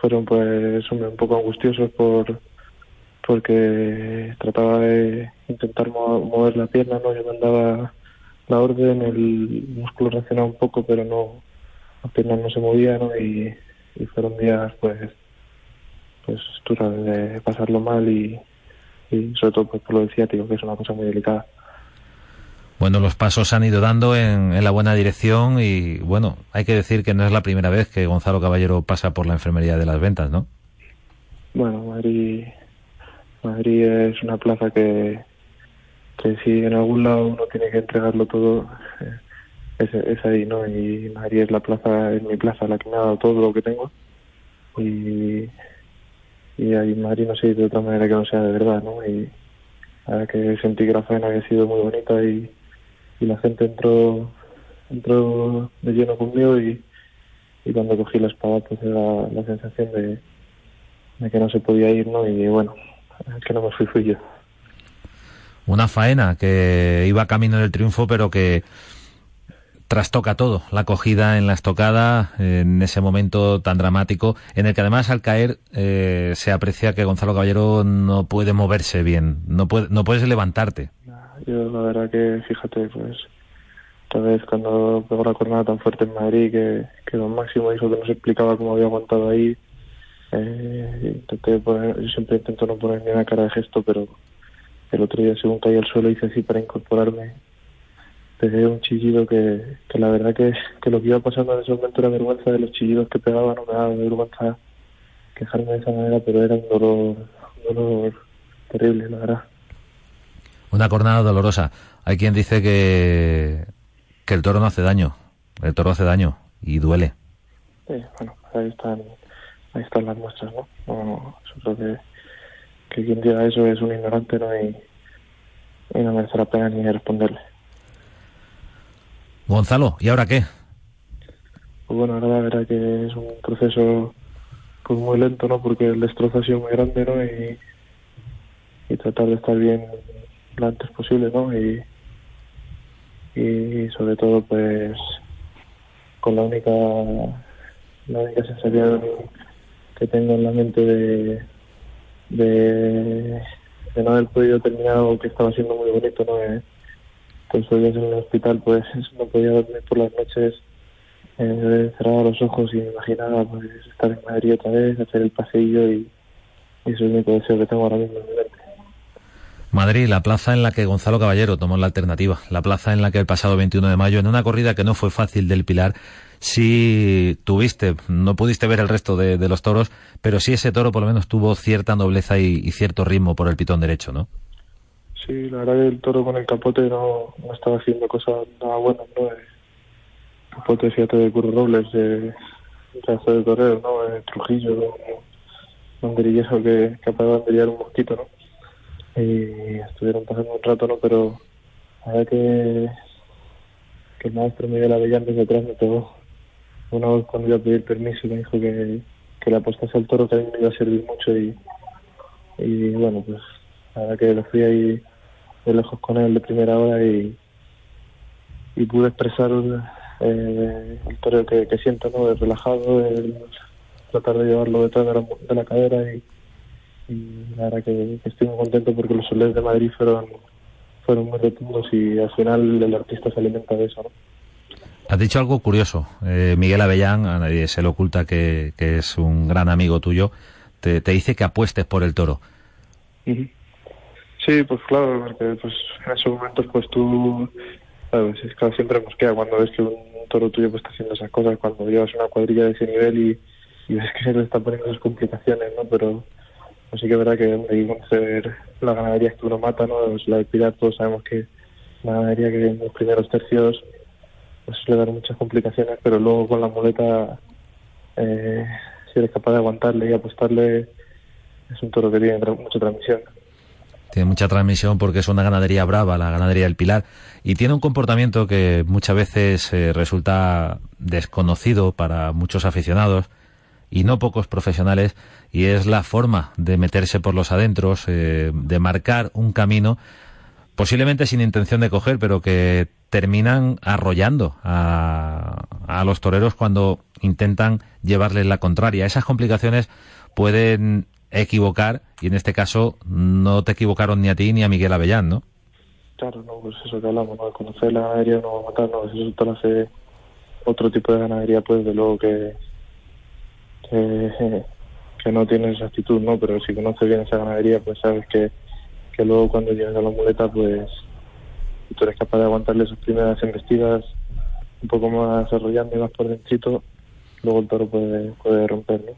fueron pues un poco angustiosos por porque trataba de intentar mover la pierna, ¿no? Yo mandaba la orden, el músculo reaccionaba un poco, pero no, la pierna no se movía, ¿no? Y, y fueron días, pues, pues de pasarlo mal y, sobre todo pues, por lo del ciático, que es una cosa muy delicada. Bueno, los pasos han ido dando en, la buena dirección y bueno, hay que decir que no es la primera vez que Gonzalo Caballero pasa por la enfermería de las ventas, ¿no? Bueno, Madrid, Madrid es una plaza que, que si en algún lado uno tiene que entregarlo todo, eh, es, es ahí, ¿no? Y Madrid es la plaza, es mi plaza la que me ha dado todo lo que tengo y y ahí Madrid no sé de otra manera que no sea de verdad, ¿no? Y la que sentí que la faena había sido muy bonita y, la gente entró entró de lleno conmigo y, y cuando cogí la espada pues era la sensación de, de que no se podía ir, ¿no? Y bueno, que no me fui fui yo. Una faena que iba camino del triunfo pero que trastoca todo, la acogida en la estocada, en ese momento tan dramático, en el que además al caer eh, se aprecia que Gonzalo Caballero no puede moverse bien, no, puede, no puedes levantarte. Yo la verdad que, fíjate, pues, tal vez cuando pegó la jornada tan fuerte en Madrid, que, que Don Máximo dijo que no se explicaba cómo había aguantado ahí, eh, poner, yo siempre intento no ponerme una cara de gesto, pero el otro día según caí al suelo hice así para incorporarme pegué un chillido que, que la verdad que, que lo que iba pasando en ese momento era vergüenza de los chillidos que pegaba, no me daba vergüenza quejarme de esa manera, pero era un dolor, un dolor terrible, la verdad. Una cornada dolorosa. Hay quien dice que, que el toro no hace daño, el toro hace daño y duele. Sí, bueno, ahí están, ahí están las muestras, ¿no? no yo creo que, que quien diga eso es un ignorante, ¿no? Y, y no merece la pena ni responderle. Gonzalo, ¿y ahora qué? Pues bueno, ahora la verdad que es un proceso pues muy lento, ¿no? Porque el destrozo ha sido muy grande, ¿no? Y, y tratar de estar bien lo antes posible, ¿no? Y, sobre todo, pues, con la única, la única sensación que tengo en la mente de, de, no haber podido terminar algo que estaba siendo muy bonito, ¿no? pues hoy en el hospital pues no podía dormir por las noches eh, cerraba los ojos y me imaginaba pues estar en Madrid otra vez hacer el paseillo y, eso es el único deseo que tengo ahora mismo en mi mente. Madrid, la plaza en la que Gonzalo Caballero tomó la alternativa, la plaza en la que el pasado 21 de mayo, en una corrida que no fue fácil del Pilar, sí tuviste, no pudiste ver el resto de, los toros, pero sí ese toro por lo menos tuvo cierta nobleza y cierto ritmo por el pitón derecho, ¿no? Sí, la verdad que el toro con el capote no, estaba haciendo cosas nada buenas, ¿no? El capote, fíjate, de Curro Robles, de, de, de Torreo, ¿no? De Trujillo, banderillejo que capaz de banderillar un mosquito, ¿no? Y estuvieron pasando un rato, ¿no? Pero la verdad que, que el maestro Miguel Avellán desde atrás me pegó. Una vez cuando iba a pedir permiso me dijo que, que le apostase al toro que mí me iba a servir mucho y, y bueno, pues la verdad que lo fui ahí de lejos con él de primera hora y, y pude expresar eh, el toreo que, siento, ¿no? El relajado, el tratar de llevarlo detrás de la, de la cadera y, la verdad que, estoy muy contento porque los soles de Madrid fueron fueron muy rotundos y al final el artista se alimenta de eso, ¿no? Has dicho algo curioso. Eh, Miguel Avellán, a nadie se le oculta que, que es un gran amigo tuyo, te, te dice que apuestes por el toro. Sí, pues claro, porque pues en esos momentos pues tú, sabes, es que siempre nos queda cuando ves que un toro tuyo pues está haciendo esas cosas, cuando llevas una cuadrilla de ese nivel y, ves que se le está poniendo esas complicaciones, ¿no? Pero pues sí que es verdad que hay que conocer la ganadería que uno mata, ¿no? La de Pilar todos sabemos que la ganadería que en los primeros tercios pues suele dar muchas complicaciones, pero luego con la muleta eh, si eres capaz de aguantarle y apostarle es un toro que tiene mucha transmisión tiene mucha transmisión porque es una ganadería brava, la ganadería del Pilar, y tiene un comportamiento que muchas veces eh, resulta desconocido para muchos aficionados, y no pocos profesionales y es la forma de meterse por los adentros, eh, de marcar un camino posiblemente sin intención de coger, pero que terminan arrollando a, a los toreros cuando intentan llevarles la contraria. Esas complicaciones pueden equivocar y en este caso no te equivocaron ni a ti ni a Miguel Avellán, ¿no? Claro, no, pues eso que hablamos, ¿no? conocer la ganadería no va a matar, no, eso te hace otro tipo de ganadería, pues de luego que, que, que no tienes esa actitud, ¿no? Pero si conoces bien esa ganadería, pues sabes que, que luego cuando llegas a la muleta, pues tú eres capaz de aguantarle sus primeras embestidas un poco más desarrollando y más por dentro, luego el toro puede, puede romper, ¿no?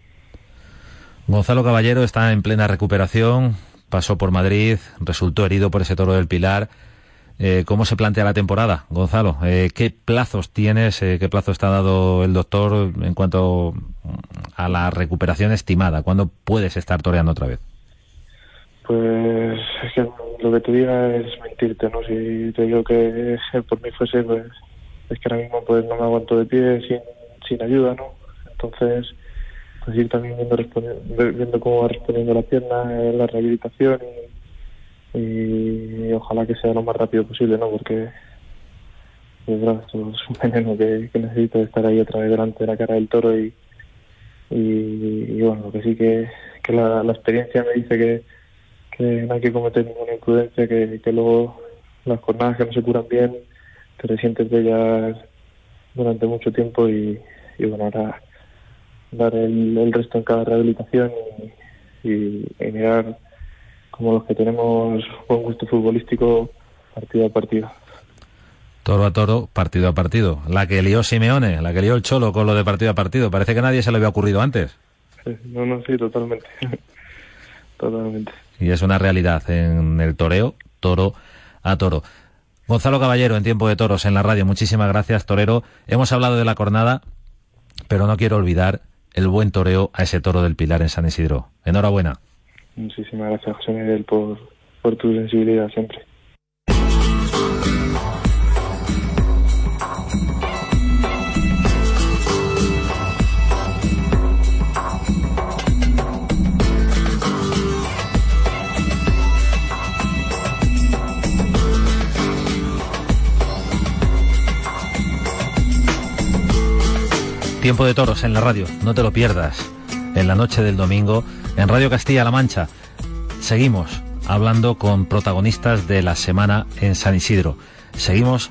Gonzalo Caballero está en plena recuperación, pasó por Madrid, resultó herido por ese toro del Pilar. Eh, ¿Cómo se plantea la temporada, Gonzalo? Eh, ¿Qué plazos tienes, eh, qué plazo está dado el doctor en cuanto a la recuperación estimada? ¿Cuándo puedes estar toreando otra vez? Pues es que lo que te diga es mentirte, ¿no? Si te digo que por mí fuese, pues es que ahora mismo pues no me aguanto de pie sin, sin ayuda, ¿no? Entonces, pues ir también viendo, viendo cómo va respondiendo la pierna la rehabilitación y, y, ojalá que sea lo más rápido posible, ¿no? Porque pues, esto es un veneno que, que, necesito estar ahí otra vez delante de la cara del toro y, y, y bueno, lo que sí que, que la, la, experiencia me dice que, que no hay que cometer ninguna imprudencia, que, que luego las jornadas que no se curan bien, te resientes de ellas durante mucho tiempo y, y bueno, ahora dar el, el resto en cada rehabilitación y, mirar como los que tenemos buen gusto futbolístico partido a partido. Toro a toro, partido a partido. La que lió Simeone, la que lió el Cholo con lo de partido a partido. Parece que nadie se le había ocurrido antes. No, no, sí, totalmente. totalmente. Y es una realidad en el toreo, toro a toro. Gonzalo Caballero, en Tiempo de Toros, en la radio. Muchísimas gracias, torero. Hemos hablado de la cornada, pero no quiero olvidar el buen toreo a ese toro del Pilar en San Isidro. Enhorabuena. Muchísimas gracias, José Miguel, por, por tu sensibilidad siempre. Tiempo de toros en la radio, no te lo pierdas. En la noche del domingo, en Radio Castilla-La Mancha. Seguimos hablando con protagonistas de la semana en San Isidro. Seguimos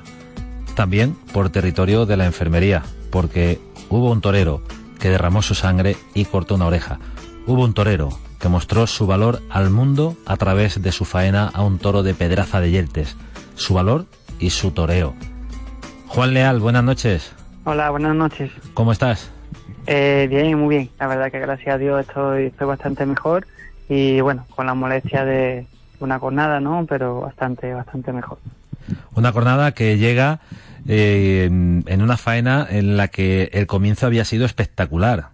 también por territorio de la enfermería, porque hubo un torero que derramó su sangre y cortó una oreja. Hubo un torero que mostró su valor al mundo a través de su faena a un toro de pedraza de Yeltes. Su valor y su toreo. Juan Leal, buenas noches. Hola, buenas noches. ¿Cómo estás? Eh, bien, muy bien. La verdad que gracias a Dios estoy, estoy bastante mejor y bueno, con la molestia de una jornada, ¿no? Pero bastante, bastante mejor. Una jornada que llega eh, en una faena en la que el comienzo había sido espectacular.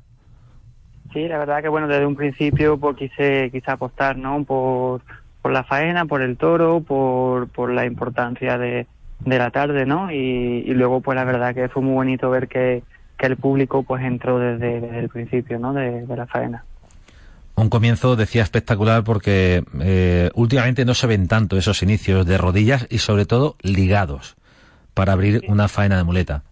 Sí, la verdad que bueno, desde un principio pues quise, quise apostar, ¿no? Por, por la faena, por el toro, por, por la importancia de, de la tarde, ¿no? Y, y, luego, pues la verdad que fue muy bonito ver que, que el público pues entró desde, desde el principio, ¿no? De, de, la faena. Un comienzo, decía, espectacular porque eh, últimamente no se ven tanto esos inicios de rodillas y sobre todo ligados para abrir una faena de muleta.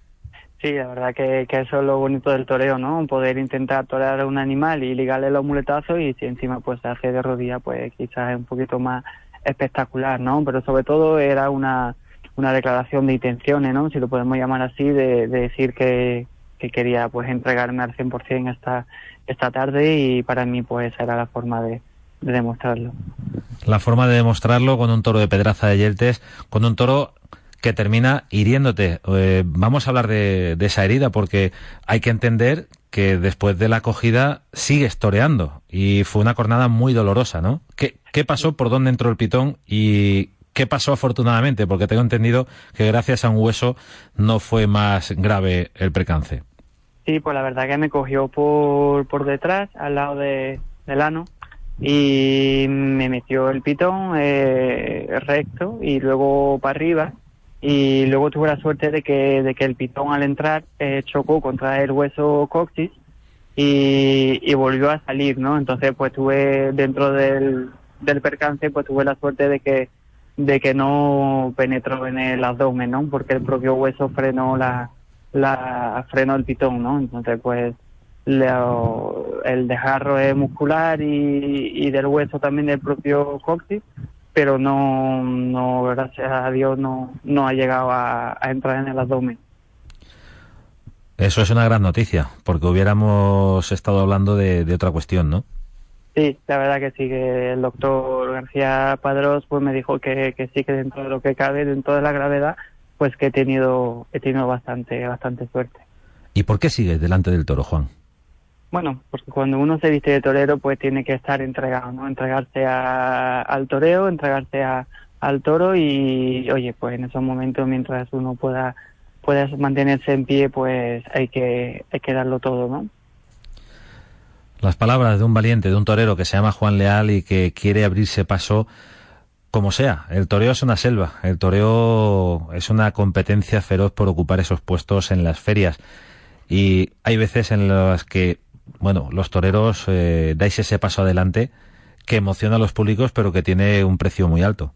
Sí, la verdad que, que, eso es lo bonito del toreo, ¿no? Poder intentar torear a un animal y ligarle los muletazos y si encima pues se hace de rodilla, pues quizás es un poquito más espectacular, ¿no? Pero sobre todo era una una declaración de intenciones, ¿no? Si lo podemos llamar así, de, de decir que, que, quería pues entregarme al 100% esta, esta tarde y para mí pues esa era la forma de, de, demostrarlo. La forma de demostrarlo con un toro de pedraza de Yeltes, con un toro que termina hiriéndote. Eh, vamos a hablar de, esa herida porque hay que entender que después de la acogida sigues toreando y fue una cornada muy dolorosa, ¿no? ¿Qué, qué pasó? ¿Por dónde entró el pitón? ¿Y ¿Qué pasó afortunadamente? Porque tengo entendido que gracias a un hueso no fue más grave el percance. Sí, pues la verdad que me cogió por, por detrás, al lado de, del ano, y me metió el pitón eh, recto y luego para arriba. Y luego tuve la suerte de que, de que el pitón al entrar eh, chocó contra el hueso coxis y, volvió a salir, ¿no? Entonces, pues tuve dentro del, del percance, pues tuve la suerte de que de que no penetró en el abdomen, ¿no? Porque el propio hueso frenó la, la frenó el pitón, ¿no? Entonces, pues el desgarro es muscular y, del hueso también del propio coxis, pero no, no gracias a Dios, no, no ha llegado a, entrar en el abdomen. Eso es una gran noticia, porque hubiéramos estado hablando de, otra cuestión, ¿no? Sí, la verdad que sí, que el doctor García Padros pues me dijo que, que sí, que dentro de lo que cabe, dentro de la gravedad, pues que he tenido, he tenido bastante, bastante suerte. ¿Y por qué sigues delante del toro, Juan? Bueno, porque cuando uno se viste de torero, pues tiene que estar entregado, ¿no? Entregarse al toreo, entregarse al toro y, oye, pues en esos momentos, mientras uno pueda, pueda mantenerse en pie, pues hay que, hay que darlo todo, ¿no? Las palabras de un valiente, de un torero que se llama Juan Leal y que quiere abrirse paso como sea. El toreo es una selva, el toreo es una competencia feroz por ocupar esos puestos en las ferias. Y hay veces en las que bueno, los toreros eh, dais ese paso adelante que emociona a los públicos, pero que tiene un precio muy alto.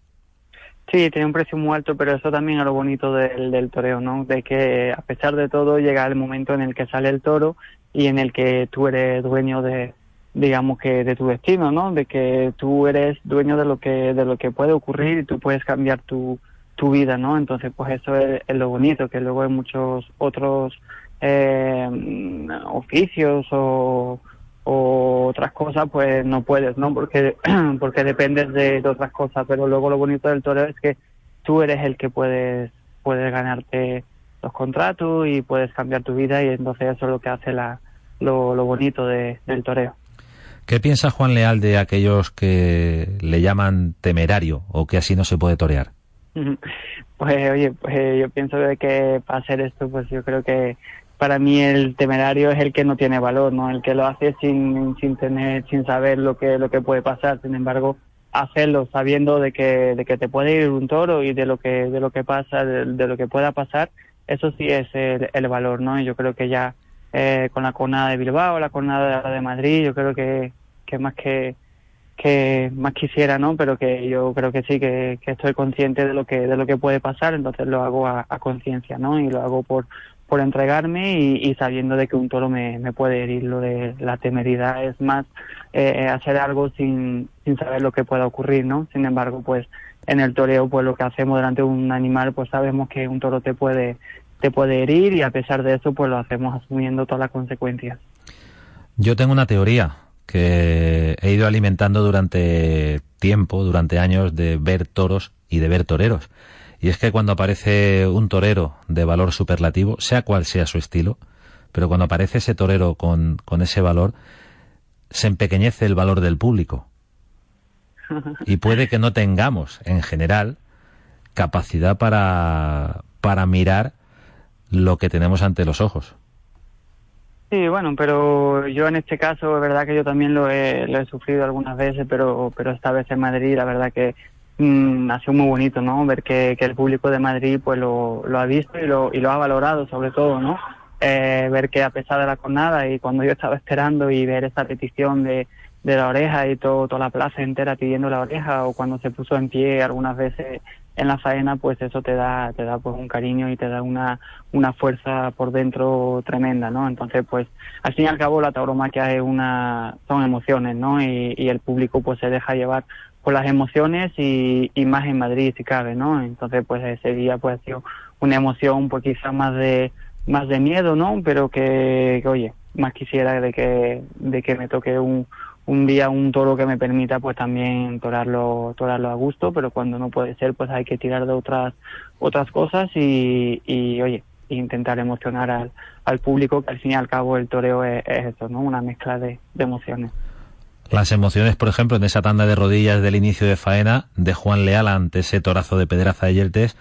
Sí, tiene un precio muy alto, pero eso también es lo bonito del, del toreo, ¿no? De que a pesar de todo llega el momento en el que sale el toro y en el que tú eres dueño de, digamos que de tu destino, ¿no? De que tú eres dueño de lo que de lo que puede ocurrir y tú puedes cambiar tu, tu vida, ¿no? Entonces, pues eso es, lo bonito, que luego hay muchos otros eh, oficios o, otras cosas, pues no puedes, ¿no? Porque, porque dependes de, otras cosas, pero luego lo bonito del toreo es que tú eres el que puedes, puedes ganarte los contratos y puedes cambiar tu vida y entonces eso es lo que hace la, lo, lo bonito de, del toreo. ¿Qué piensa Juan Leal de aquellos que le llaman temerario o que así no se puede torear? Pues oye, pues yo pienso de que para hacer esto, pues yo creo que para mí el temerario es el que no tiene valor, ¿no? El que lo hace sin, sin tener, sin saber lo que, lo que puede pasar. Sin embargo, hacerlo sabiendo de que, de que te puede ir un toro y de lo que, de lo que pasa, de, lo que pueda pasar, eso sí es el, el valor, ¿no? Y yo creo que ya eh, con la cornada de Bilbao, la cornada de Madrid, yo creo que, que más que, que más quisiera, ¿no? Pero que yo creo que sí, que, que, estoy consciente de lo que, de lo que puede pasar, entonces lo hago a, conciencia, ¿no? Y lo hago por, por entregarme y, sabiendo de que un toro me, puede herir. Lo de la temeridad es más eh, hacer algo sin, sin saber lo que pueda ocurrir, ¿no? Sin embargo, pues en el toreo, pues lo que hacemos delante de un animal, pues sabemos que un toro te puede, te puede herir y a pesar de eso, pues lo hacemos asumiendo todas las consecuencias. Yo tengo una teoría que he ido alimentando durante tiempo, durante años, de ver toros y de ver toreros. Y es que cuando aparece un torero de valor superlativo, sea cual sea su estilo, pero cuando aparece ese torero con, con ese valor, se empequeñece el valor del público. Y puede que no tengamos, en general, capacidad para, para mirar lo que tenemos ante los ojos. Sí, bueno, pero yo en este caso, es verdad que yo también lo he, lo he sufrido algunas veces, pero, pero esta vez en Madrid, la verdad que Mm, ha sido muy bonito, ¿no? Ver que, el público de Madrid pues lo, ha visto y lo, y lo ha valorado sobre todo, ¿no? Eh, ver que a pesar de la jornada y cuando yo estaba esperando y ver esta petición de, de la oreja y todo, toda la plaza entera pidiendo la oreja o cuando se puso en pie algunas veces en la faena, pues eso te da, te da pues un cariño y te da una, una fuerza por dentro tremenda, ¿no? Entonces, pues, al fin y al cabo la tauromaquia es una, son emociones, ¿no? Y, el público pues se deja llevar por las emociones y, más en Madrid si cabe, ¿no? Entonces pues ese día pues ha sido una emoción pues quizás más de más de miedo, ¿no? Pero que, oye, más quisiera de que de que me toque un, un día un toro que me permita pues también torarlo torarlo a gusto, pero cuando no puede ser pues hay que tirar de otras otras cosas y, y oye, intentar emocionar al, al público que al fin y al cabo el toreo es, es eso, ¿no? Una mezcla de, de emociones. Las emociones, por ejemplo, en esa tanda de rodillas del inicio de faena de Juan Leal ante ese torazo de Pedraza de Yeltes,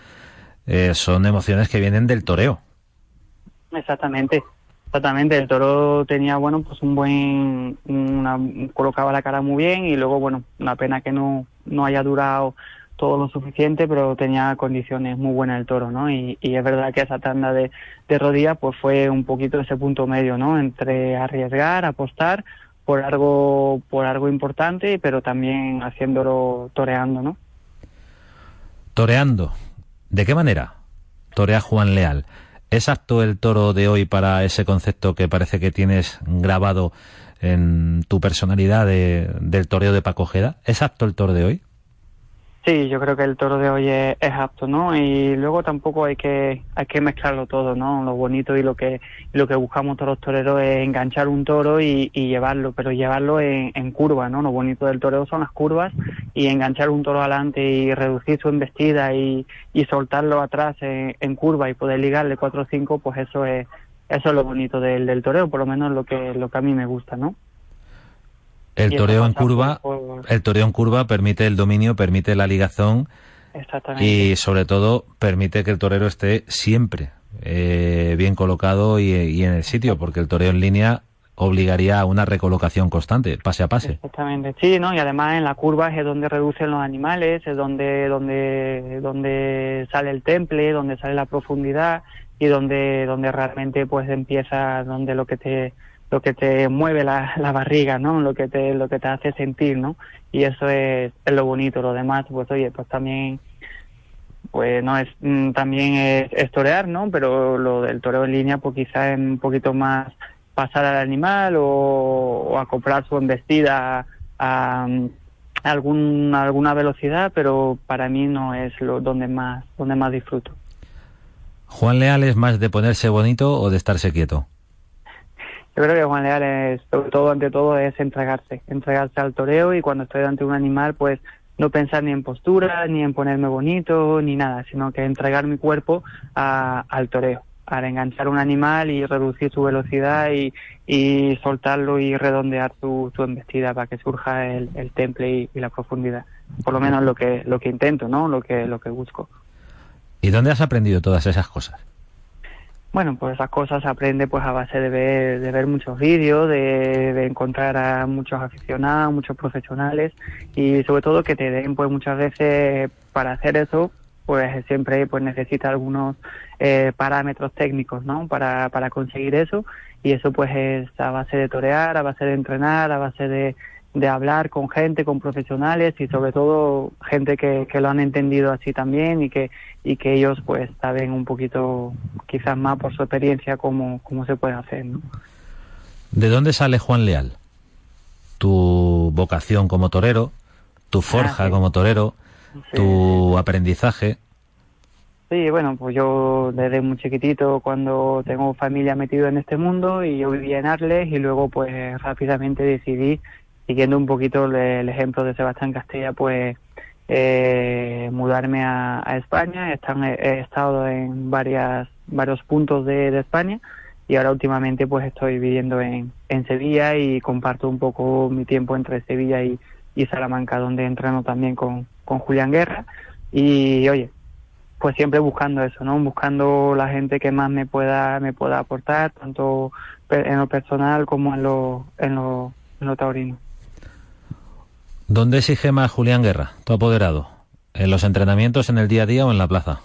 eh, son emociones que vienen del toreo. Exactamente, exactamente. El toro tenía, bueno, pues un buen, una, colocaba la cara muy bien y luego, bueno, una pena que no, no haya durado todo lo suficiente, pero tenía condiciones muy buenas el toro, ¿no? Y, es verdad que esa tanda de, de rodillas pues fue un poquito ese punto medio, ¿no? Entre arriesgar, apostar por algo, por algo importante, pero también haciéndolo toreando, ¿no? Toreando. ¿De qué manera? Torea Juan Leal. ¿Es apto el toro de hoy para ese concepto que parece que tienes grabado en tu personalidad del toreo de Paco Jeda? ¿Es apto el toro de hoy? Sí, yo creo que el toro de hoy es, apto, ¿no? Y luego tampoco hay que hay que mezclarlo todo, ¿no? Lo bonito y lo que lo que buscamos todos los toreros es enganchar un toro y, llevarlo, pero llevarlo en, curva, ¿no? Lo bonito del toreo son las curvas y enganchar un toro adelante y reducir su embestida y, y soltarlo atrás en, curva y poder ligarle cuatro o cinco, pues eso es eso es lo bonito del, del toreo, por lo menos lo que lo que a mí me gusta, ¿no? El toreo en curva, el toreo en curva permite el dominio, permite la ligazón y sobre todo permite que el torero esté siempre eh, bien colocado y, en el sitio, porque el toreo en línea obligaría a una recolocación constante, pase a pase. Exactamente, sí, ¿no? Y además en la curva es donde reducen los animales, es donde, donde, donde sale el temple, donde sale la profundidad y donde, donde realmente pues empieza, donde lo que te lo que te mueve la, la, barriga, ¿no? Lo que te lo que te hace sentir, ¿no? Y eso es, lo bonito. Lo demás, pues oye, pues también pues no es mm, también es, torear, ¿no? Pero lo del toreo en línea, pues quizá es un poquito más pasar al animal o, acoplar su embestida a, a, algún, alguna velocidad, pero para mí no es lo donde más donde más disfruto. Juan Leal es más de ponerse bonito o de estarse quieto. Yo creo que Juan Leal es, sobre todo, ante todo, es entregarse, entregarse al toreo y cuando estoy ante un animal, pues no pensar ni en postura, ni en ponerme bonito, ni nada, sino que entregar mi cuerpo al toreo, al enganchar un animal y reducir su velocidad y, soltarlo y redondear su, embestida para que surja el, el temple y, y, la profundidad. Por lo menos lo que, lo que intento, ¿no? Lo que, lo que busco. ¿Y dónde has aprendido todas esas cosas? Bueno, pues esas cosas se aprende pues a base de ver, de ver muchos vídeos, de, encontrar a muchos aficionados, muchos profesionales y sobre todo que te den pues muchas veces para hacer eso pues siempre pues necesita algunos eh, parámetros técnicos, ¿no? Para, para conseguir eso y eso pues es a base de torear, a base de entrenar, a base de, de hablar con gente, con profesionales y sobre todo gente que, que, lo han entendido así también y que, y que ellos pues saben un poquito quizás más por su experiencia cómo, cómo se puede hacer. ¿no? ¿De dónde sale Juan Leal? Tu vocación como torero, tu forja ah, como torero, tu aprendizaje. Sí, bueno, pues yo desde muy chiquitito, cuando tengo familia metido en este mundo y yo vivía en Arles y luego pues rápidamente decidí siguiendo un poquito el ejemplo de Sebastián Castella, pues eh, mudarme a, España. He, estado en varias, varios puntos de, España y ahora últimamente pues estoy viviendo en, en Sevilla y comparto un poco mi tiempo entre Sevilla y, y Salamanca, donde entreno también con, con Julián Guerra. Y oye, pues siempre buscando eso, ¿no? Buscando la gente que más me pueda, me pueda aportar, tanto en lo personal como en lo, en lo, en lo taurino. ¿Dónde exige más Julián Guerra, tu apoderado? ¿En los entrenamientos, en el día a día o en la plaza?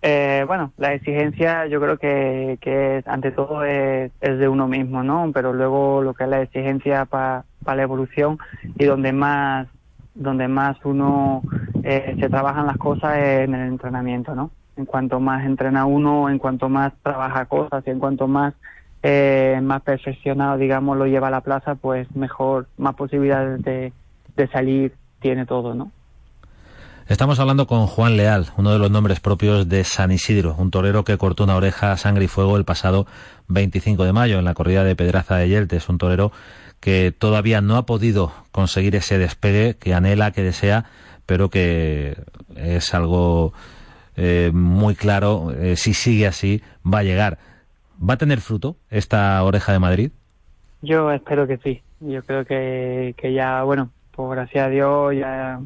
Eh, bueno, la exigencia yo creo que, que ante todo es, de uno mismo, ¿no? Pero luego lo que es la exigencia para la evolución y donde más donde más uno eh, se trabajan las cosas es en el entrenamiento, ¿no? En cuanto más entrena uno, en cuanto más trabaja cosas y en cuanto más eh, más perfeccionado, digamos, lo lleva a la plaza, pues mejor, más posibilidades de, de salir tiene todo, ¿no? Estamos hablando con Juan Leal, uno de los nombres propios de San Isidro, un torero que cortó una oreja a sangre y fuego el pasado 25 de mayo en la corrida de Pedraza de Yeltes, un torero que todavía no ha podido conseguir ese despegue que anhela, que desea, pero que es algo eh, muy claro, eh, si sigue así, va a llegar. ¿Va a tener fruto esta oreja de Madrid? Yo espero que sí. Yo creo que, que ya, bueno, pues gracias a Dios ya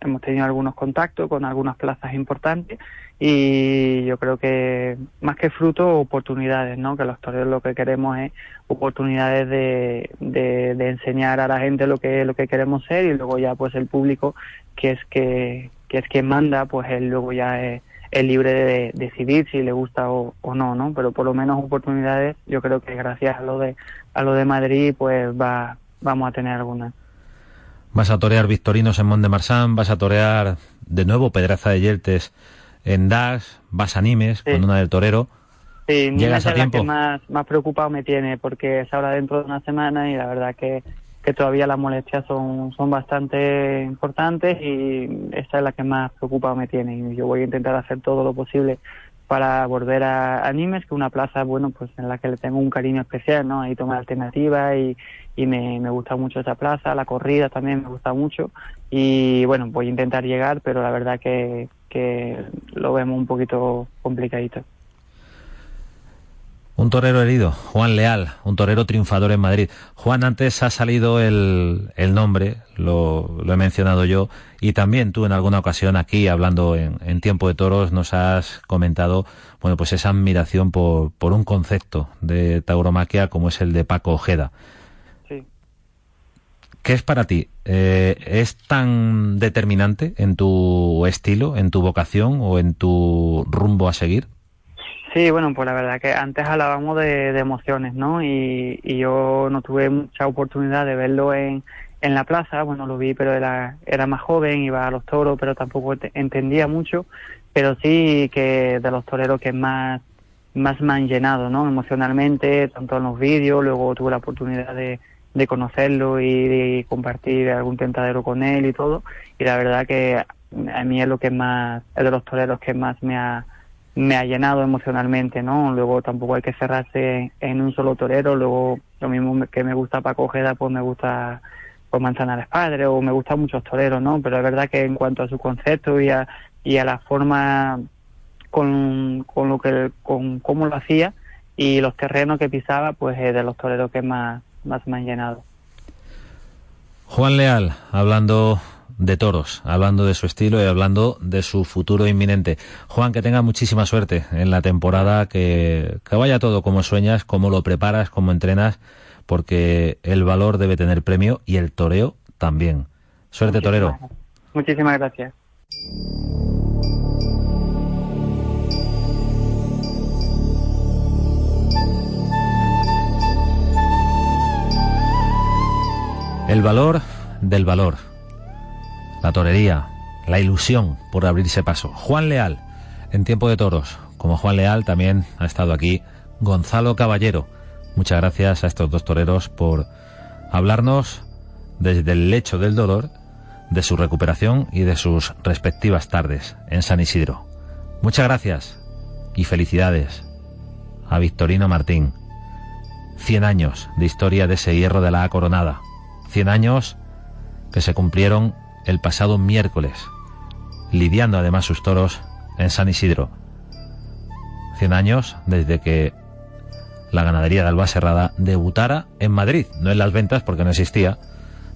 hemos tenido algunos contactos con algunas plazas importantes y yo creo que más que fruto, oportunidades, ¿no? Que los toreros lo que queremos es oportunidades de, de, enseñar a la gente lo que, lo que queremos ser y luego ya pues el público que es que, que es quien manda, pues él luego ya es, libre de, decidir si le gusta o, no, ¿no? Pero por lo menos oportunidades, yo creo que gracias a lo de a lo de Madrid, pues va vamos a tener algunas. Vas a torear Victorinos en Mont de Marsan, vas a torear de nuevo Pedraza de Yeltes en Dax, vas a Nimes con una del torero. Sí, ¿Llegas a tiempo? que más, más preocupado me tiene porque es ahora dentro de una semana y la verdad que, que todavía las molestias son, son bastante importantes y esa es la que más preocupado me tiene. Y yo voy a intentar hacer todo lo posible para volver a, a Nimes, que es una plaza, bueno, pues en la que le tengo un cariño especial, ¿no? Ahí tomar alternativa y, y me, me gusta mucho esa plaza, la corrida también me gusta mucho y bueno, voy a intentar llegar, pero la verdad que, que lo vemos un poquito complicadito. Un torero herido, Juan Leal, un torero triunfador en Madrid. Juan, antes ha salido el, el nombre, lo, lo, he mencionado yo, y también tú en alguna ocasión aquí, hablando en, en, Tiempo de Toros, nos has comentado, bueno, pues esa admiración por, por un concepto de tauromaquia como es el de Paco Ojeda. Sí. ¿Qué es para ti? Eh, ¿Es tan determinante en tu estilo, en tu vocación o en tu rumbo a seguir? Sí, bueno, pues la verdad que antes hablábamos de, emociones, ¿no? Y, yo no tuve mucha oportunidad de verlo en, en la plaza, bueno, lo vi, pero era, era más joven, iba a los toros, pero tampoco entendía mucho, pero sí que de los toreros que más, más me han llenado, ¿no? Emocionalmente, tanto en los vídeos, luego tuve la oportunidad de, de conocerlo y de compartir algún tentadero con él y todo, y la verdad que a mí es lo que más, es de los toreros que más me ha me ha llenado emocionalmente, ¿no? Luego tampoco hay que cerrarse en un solo torero, luego lo mismo que me gusta Paco Ojeda, pues me gusta pues Manzanares Padre o me gustan muchos toreros, ¿no? Pero es verdad que en cuanto a su concepto y a, y a la forma con, con lo que con cómo lo hacía y los terrenos que pisaba, pues es de los toreros que más, más me han llenado. Juan Leal, hablando de toros, hablando de su estilo y hablando de su futuro inminente. Juan, que tenga muchísima suerte en la temporada, que, que vaya todo como sueñas, como lo preparas, como entrenas, porque el valor debe tener premio y el toreo también. Suerte, torero. Muchísimas gracias. El valor del valor la torería, la ilusión por abrirse paso. Juan Leal, en tiempo de toros. Como Juan Leal también ha estado aquí Gonzalo Caballero. Muchas gracias a estos dos toreros por hablarnos desde el lecho del dolor de su recuperación y de sus respectivas tardes en San Isidro. Muchas gracias y felicidades a Victorino Martín. Cien años de historia de ese hierro de la coronada. Cien años que se cumplieron el pasado miércoles, lidiando además sus toros en San Isidro. Cien años desde que la ganadería de Alba Serrada debutara en Madrid, no en las ventas porque no existía,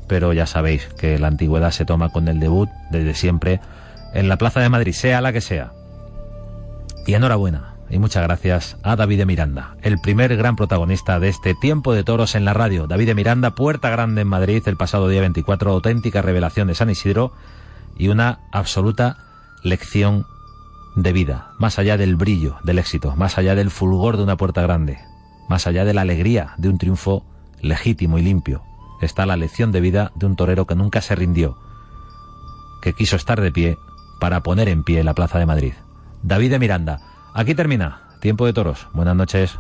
pero ya sabéis que la antigüedad se toma con el debut desde siempre en la Plaza de Madrid, sea la que sea. Y enhorabuena y muchas gracias a David de Miranda, el primer gran protagonista de este tiempo de toros en la radio. David de Miranda, Puerta Grande en Madrid, el pasado día 24, auténtica revelación de San Isidro y una absoluta lección de vida, más allá del brillo del éxito, más allá del fulgor de una puerta grande, más allá de la alegría de un triunfo legítimo y limpio, está la lección de vida de un torero que nunca se rindió, que quiso estar de pie para poner en pie la Plaza de Madrid. David de Miranda, Aquí termina Tiempo de Toros. Buenas noches.